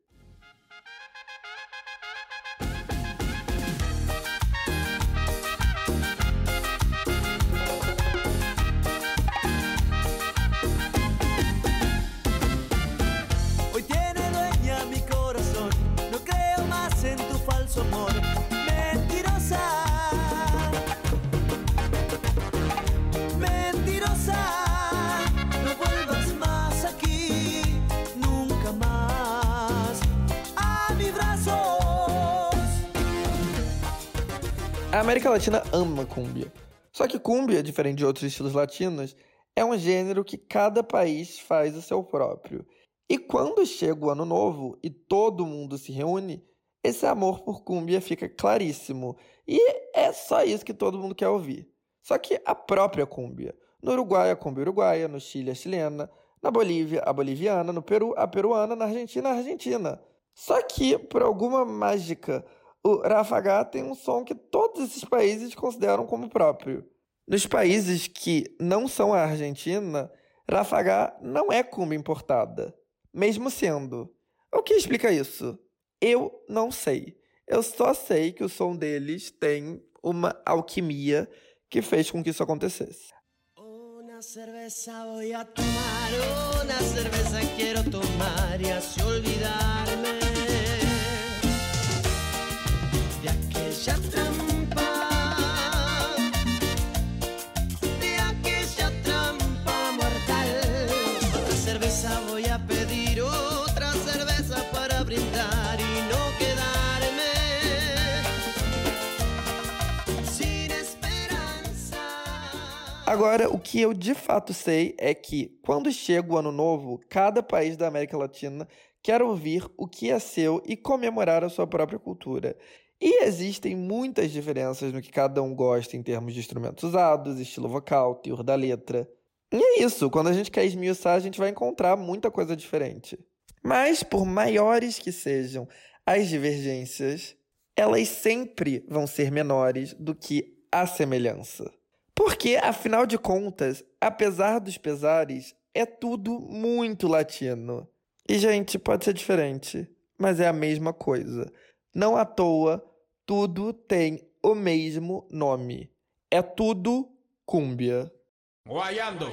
Speaker 1: América Latina ama cumbia. Só que cumbia, diferente de outros estilos latinos, é um gênero que cada país faz o seu próprio. E quando chega o ano novo e todo mundo se reúne, esse amor por cumbia fica claríssimo. E é só isso que todo mundo quer ouvir. Só que a própria cumbia. No Uruguai, a cumbia uruguaia, no Chile, a chilena, na Bolívia, a boliviana, no Peru, a peruana, na Argentina, a argentina. Só que, por alguma mágica, o Rafagá tem um som que todos esses países consideram como próprio. Nos países que não são a Argentina, Rafagá não é cumbia importada, mesmo sendo. O que explica isso? Eu não sei. Eu só sei que o som deles tem uma alquimia que fez com que isso acontecesse.
Speaker 3: Cerveza voy a tomar, cerveza quiero tomar y así olvidarme
Speaker 1: Agora, o que eu de fato sei é que, quando chega o ano novo, cada país da América Latina quer ouvir o que é seu e comemorar a sua própria cultura. E existem muitas diferenças no que cada um gosta em termos de instrumentos usados, estilo vocal, teor da letra. E é isso, quando a gente quer esmiuçar, a gente vai encontrar muita coisa diferente. Mas, por maiores que sejam as divergências, elas sempre vão ser menores do que a semelhança. Porque, afinal de contas, apesar dos pesares, é tudo muito latino. E, gente, pode ser diferente, mas é a mesma coisa. Não à toa, tudo tem o mesmo nome. É tudo cúmbia.
Speaker 8: Guayando.